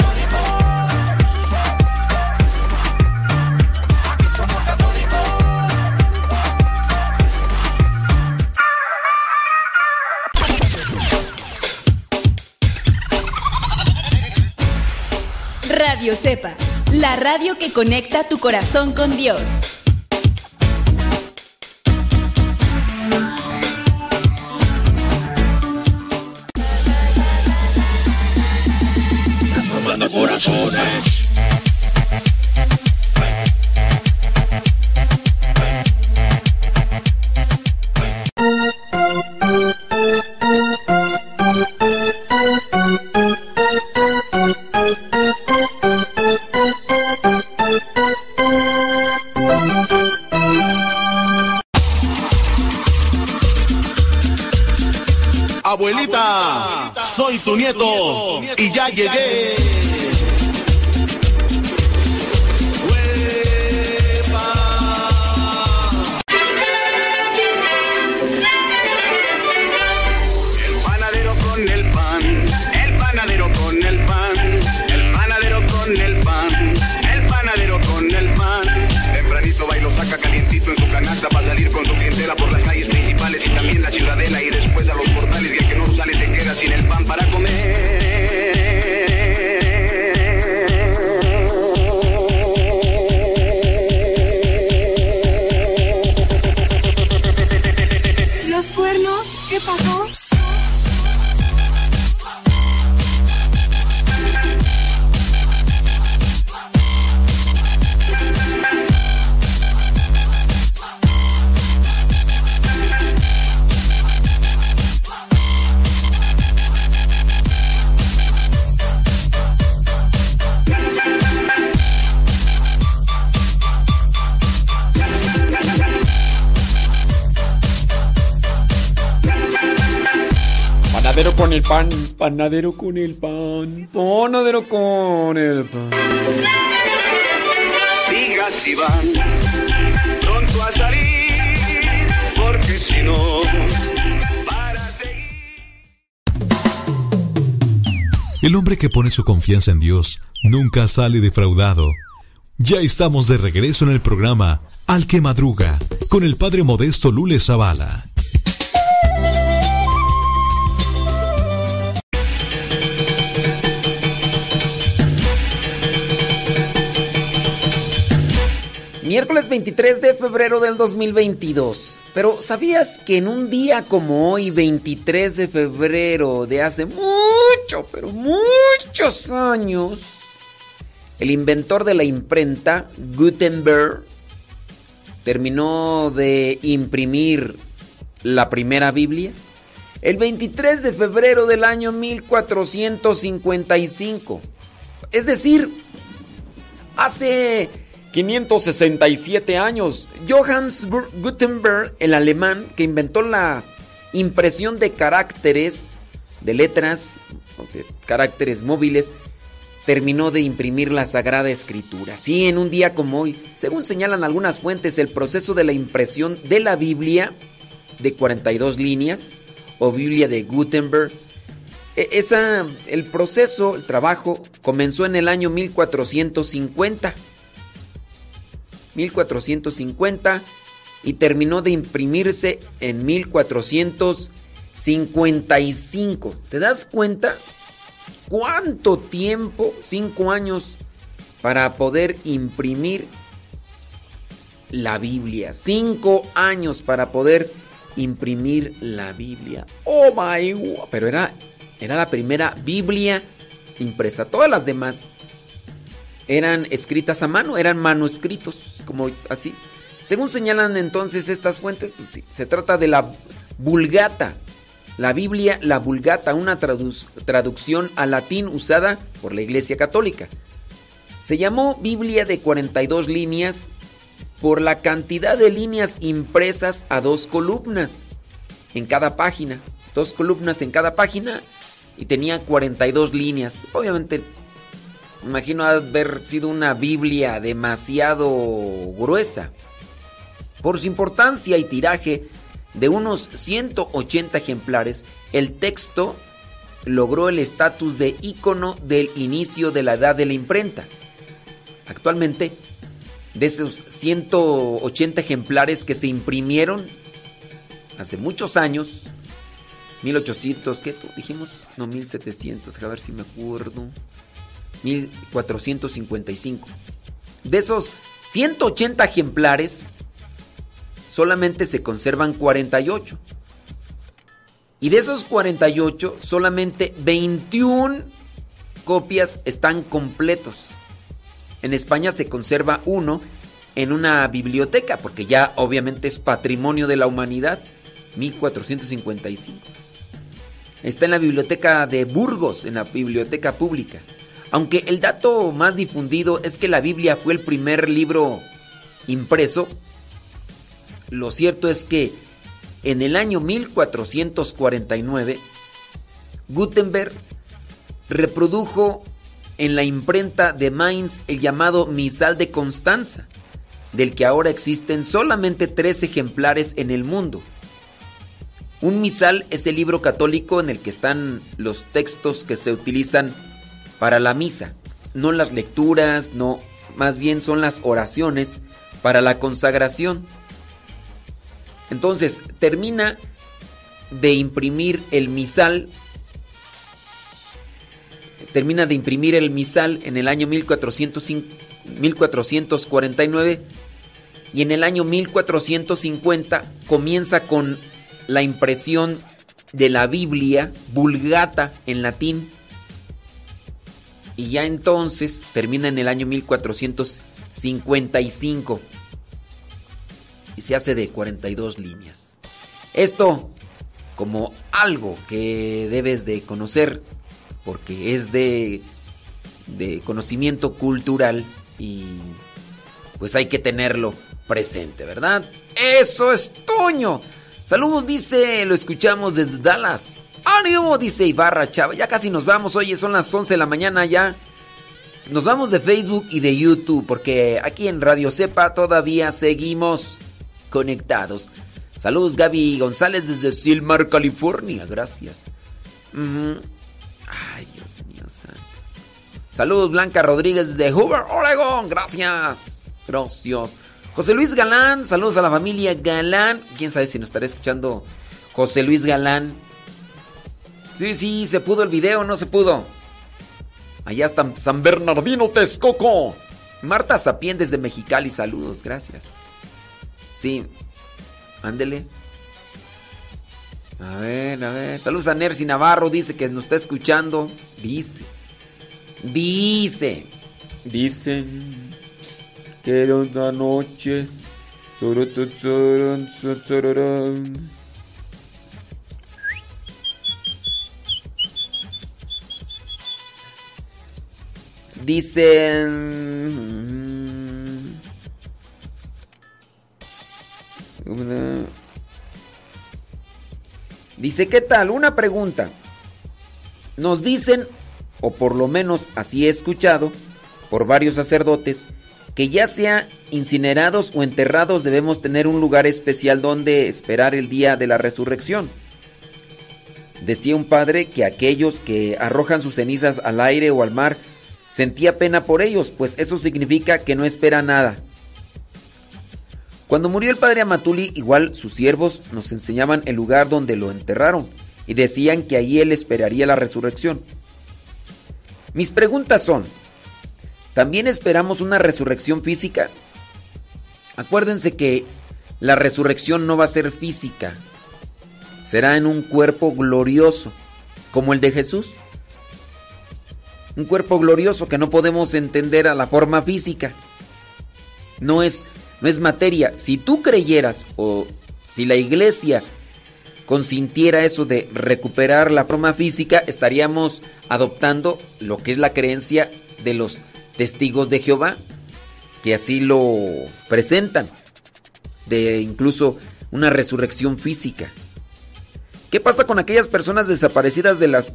radio que conecta tu corazón con Dios. soy su nieto y ya llegué. Panadero con el pan, panadero con el pan. Diga si van pronto a salir, porque si no, El hombre que pone su confianza en Dios nunca sale defraudado. Ya estamos de regreso en el programa Al que Madruga con el padre modesto Lule Zavala. Miércoles 23 de febrero del 2022. Pero ¿sabías que en un día como hoy, 23 de febrero de hace mucho, pero muchos años, el inventor de la imprenta, Gutenberg, terminó de imprimir la primera Biblia? El 23 de febrero del año 1455. Es decir, hace 567 años, Johannes Gutenberg, el alemán que inventó la impresión de caracteres, de letras, de caracteres móviles, terminó de imprimir la Sagrada Escritura. Sí, en un día como hoy, según señalan algunas fuentes, el proceso de la impresión de la Biblia de 42 líneas o Biblia de Gutenberg, e- esa, el proceso, el trabajo, comenzó en el año 1450. 1450 y terminó de imprimirse en 1455. ¿Te das cuenta? ¿Cuánto tiempo? Cinco años para poder imprimir la Biblia. Cinco años para poder imprimir la Biblia. Oh my God. Pero era, era la primera Biblia impresa. Todas las demás eran escritas a mano, eran manuscritos, como así. Según señalan entonces estas fuentes, pues sí, se trata de la Vulgata. La Biblia, la Vulgata, una tradu- traducción al latín usada por la Iglesia Católica. Se llamó Biblia de 42 líneas por la cantidad de líneas impresas a dos columnas en cada página. Dos columnas en cada página y tenía 42 líneas. Obviamente, me imagino haber sido una Biblia demasiado gruesa. Por su importancia y tiraje de unos 180 ejemplares, el texto logró el estatus de ícono del inicio de la edad de la imprenta. Actualmente, de esos 180 ejemplares que se imprimieron hace muchos años, 1800, ¿qué tú dijimos? No, 1700, a ver si me acuerdo. 1455. De esos 180 ejemplares, solamente se conservan 48. Y de esos 48, solamente 21 copias están completos. En España se conserva uno en una biblioteca, porque ya obviamente es patrimonio de la humanidad, 1455. Está en la biblioteca de Burgos, en la biblioteca pública. Aunque el dato más difundido es que la Biblia fue el primer libro impreso, lo cierto es que en el año 1449, Gutenberg reprodujo en la imprenta de Mainz el llamado Misal de Constanza, del que ahora existen solamente tres ejemplares en el mundo. Un misal es el libro católico en el que están los textos que se utilizan para la misa, no las lecturas, no, más bien son las oraciones para la consagración. Entonces, termina de imprimir el misal termina de imprimir el misal en el año 1405 1449 y en el año 1450 comienza con la impresión de la Biblia, Vulgata en latín. Y ya entonces termina en el año 1455. Y se hace de 42 líneas. Esto como algo que debes de conocer porque es de, de conocimiento cultural y pues hay que tenerlo presente, ¿verdad? Eso es Toño. Saludos, dice, lo escuchamos desde Dallas. ¡Ánimo! Dice Ibarra Chava. Ya casi nos vamos, oye, son las 11 de la mañana ya. Nos vamos de Facebook y de YouTube porque aquí en Radio Cepa todavía seguimos conectados. Saludos Gaby González desde Silmar, California. Gracias. Ay, Dios mío santo. Saludos Blanca Rodríguez desde Hoover, Oregon. Gracias. Gracias. José Luis Galán. Saludos a la familia Galán. Quién sabe si nos estará escuchando José Luis Galán. Sí, sí, se pudo el video, no se pudo. Allá está San Bernardino Texcoco. Marta Sapien desde Mexicali, saludos, gracias. Sí, ándele. A ver, a ver. Saludos a Nercy Navarro, dice que nos está escuchando. Dice. Dice. Dicen que eran noches. Dicen. Una- Dice, ¿qué tal? Una pregunta. Nos dicen, o por lo menos así he escuchado, por varios sacerdotes, que ya sea incinerados o enterrados debemos tener un lugar especial donde esperar el día de la resurrección. Decía un padre que aquellos que arrojan sus cenizas al aire o al mar sentía pena por ellos, pues eso significa que no espera nada. Cuando murió el padre Amatuli, igual sus siervos nos enseñaban el lugar donde lo enterraron y decían que allí él esperaría la resurrección. Mis preguntas son, ¿también esperamos una resurrección física? Acuérdense que la resurrección no va a ser física, será en un cuerpo glorioso, como el de Jesús. Un cuerpo glorioso que no podemos entender a la forma física. No es, no es materia. Si tú creyeras o si la iglesia consintiera eso de recuperar la forma física, estaríamos adoptando lo que es la creencia de los testigos de Jehová, que así lo presentan, de incluso una resurrección física. ¿Qué pasa con aquellas personas desaparecidas de las,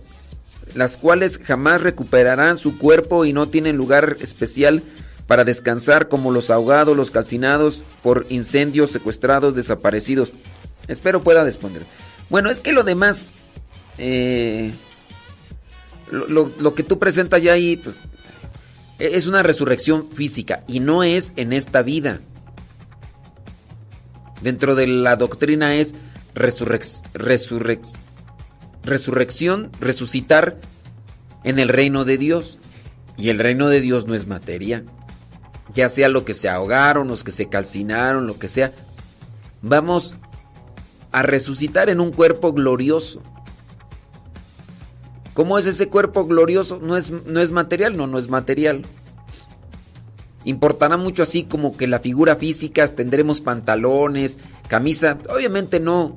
las cuales jamás recuperarán su cuerpo y no tienen lugar especial para descansar como los ahogados, los calcinados por incendios, secuestrados, desaparecidos? Espero pueda responder. Bueno, es que lo demás, eh, lo, que tú presentas ya ahí, pues, e- es una resurrección física y no es en esta vida. Dentro de la doctrina es resurrec- resurrec- resurrección, resucitar en el reino de Dios. Y el reino de Dios no es materia. Ya sea lo que se ahogaron, los que se calcinaron, lo que sea. Vamos a resucitar en un cuerpo glorioso. ¿Cómo es ese cuerpo glorioso? No es, no es material, no, no es material. Importará mucho así como que la figura física, tendremos pantalones, camisa, obviamente no.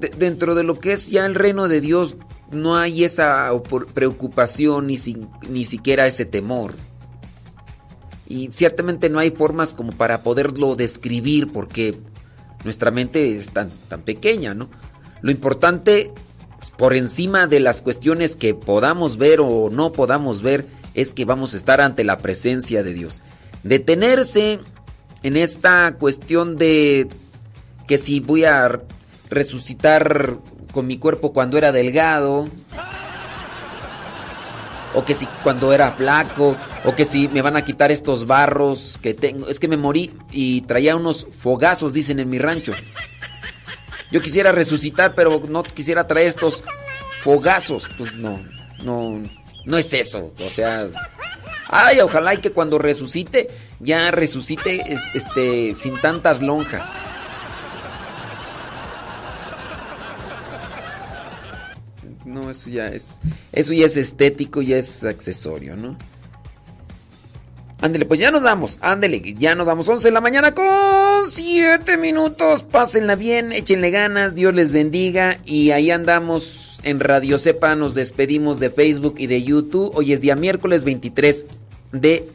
De- dentro de lo que es ya el reino de Dios, no hay esa preocupación ni, sin- ni siquiera ese temor. Y ciertamente no hay formas como para poderlo describir porque nuestra mente es tan, tan pequeña, ¿no? Lo importante, pues, por encima de las cuestiones que podamos ver o no podamos ver, es que vamos a estar ante la presencia de Dios. Detenerse en esta cuestión de que si voy a resucitar con mi cuerpo cuando era delgado, o que si cuando era flaco, o que si me van a quitar estos barros que tengo. Es que me morí y traía unos fogazos, dicen en mi rancho. Yo quisiera resucitar, pero no quisiera traer estos fogazos. Pues no, no, no es eso. O sea, ay, ojalá y que cuando resucite, ya resucite es- este, sin tantas lonjas. No, eso ya es. Eso ya es estético, ya es accesorio, ¿no? Ándele, pues ya nos damos. Ándele, ya nos damos. 11 de la mañana con 7 minutos. Pásenla bien, échenle ganas, Dios les bendiga. Y ahí andamos en Radio Cepa. Nos despedimos de Facebook y de YouTube. Hoy es día miércoles 23 de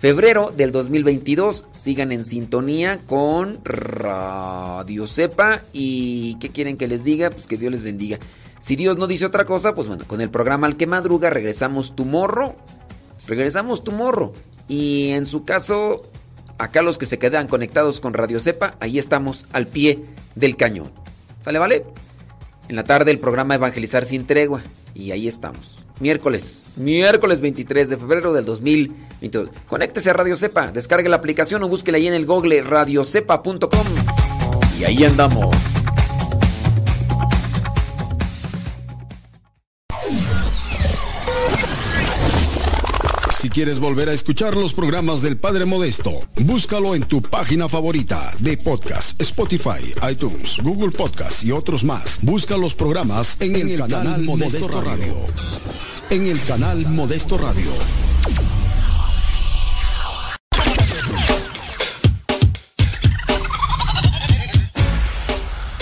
febrero del 2022. Sigan en sintonía con Radio Cepa. ¿Y qué quieren que les diga? Pues que Dios les bendiga. Si Dios no dice otra cosa, pues bueno, con el programa Al que Madruga regresamos tu morro. Regresamos tu morro. Y en su caso, acá los que se quedan conectados con Radio Cepa, ahí estamos al pie del cañón. ¿Sale, vale? En la tarde el programa Evangelizar sin tregua. Y ahí estamos. Miércoles, miércoles 23 de febrero del 2022. Conéctese a Radio Cepa, descargue la aplicación o búsquela ahí en el google radiocepa.com. Y ahí andamos. Quieres volver a escuchar los programas del Padre Modesto, búscalo en tu página favorita de podcast, Spotify, iTunes, Google Podcast y otros más. Busca los programas en, el, canal, Modesto, Radio. En el canal Modesto Radio.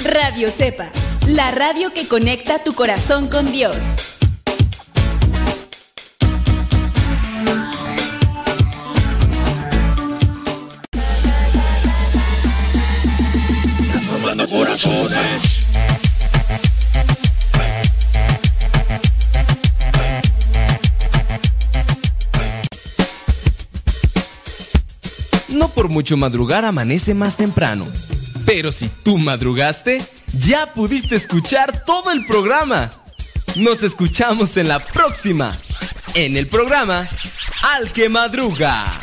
Radio Cepa, la radio que conecta tu corazón con Dios. Corazones. No por mucho madrugar amanece más temprano. Pero si tú madrugaste, ya pudiste escuchar todo el programa. Nos escuchamos en la próxima. En el programa Al que Madruga.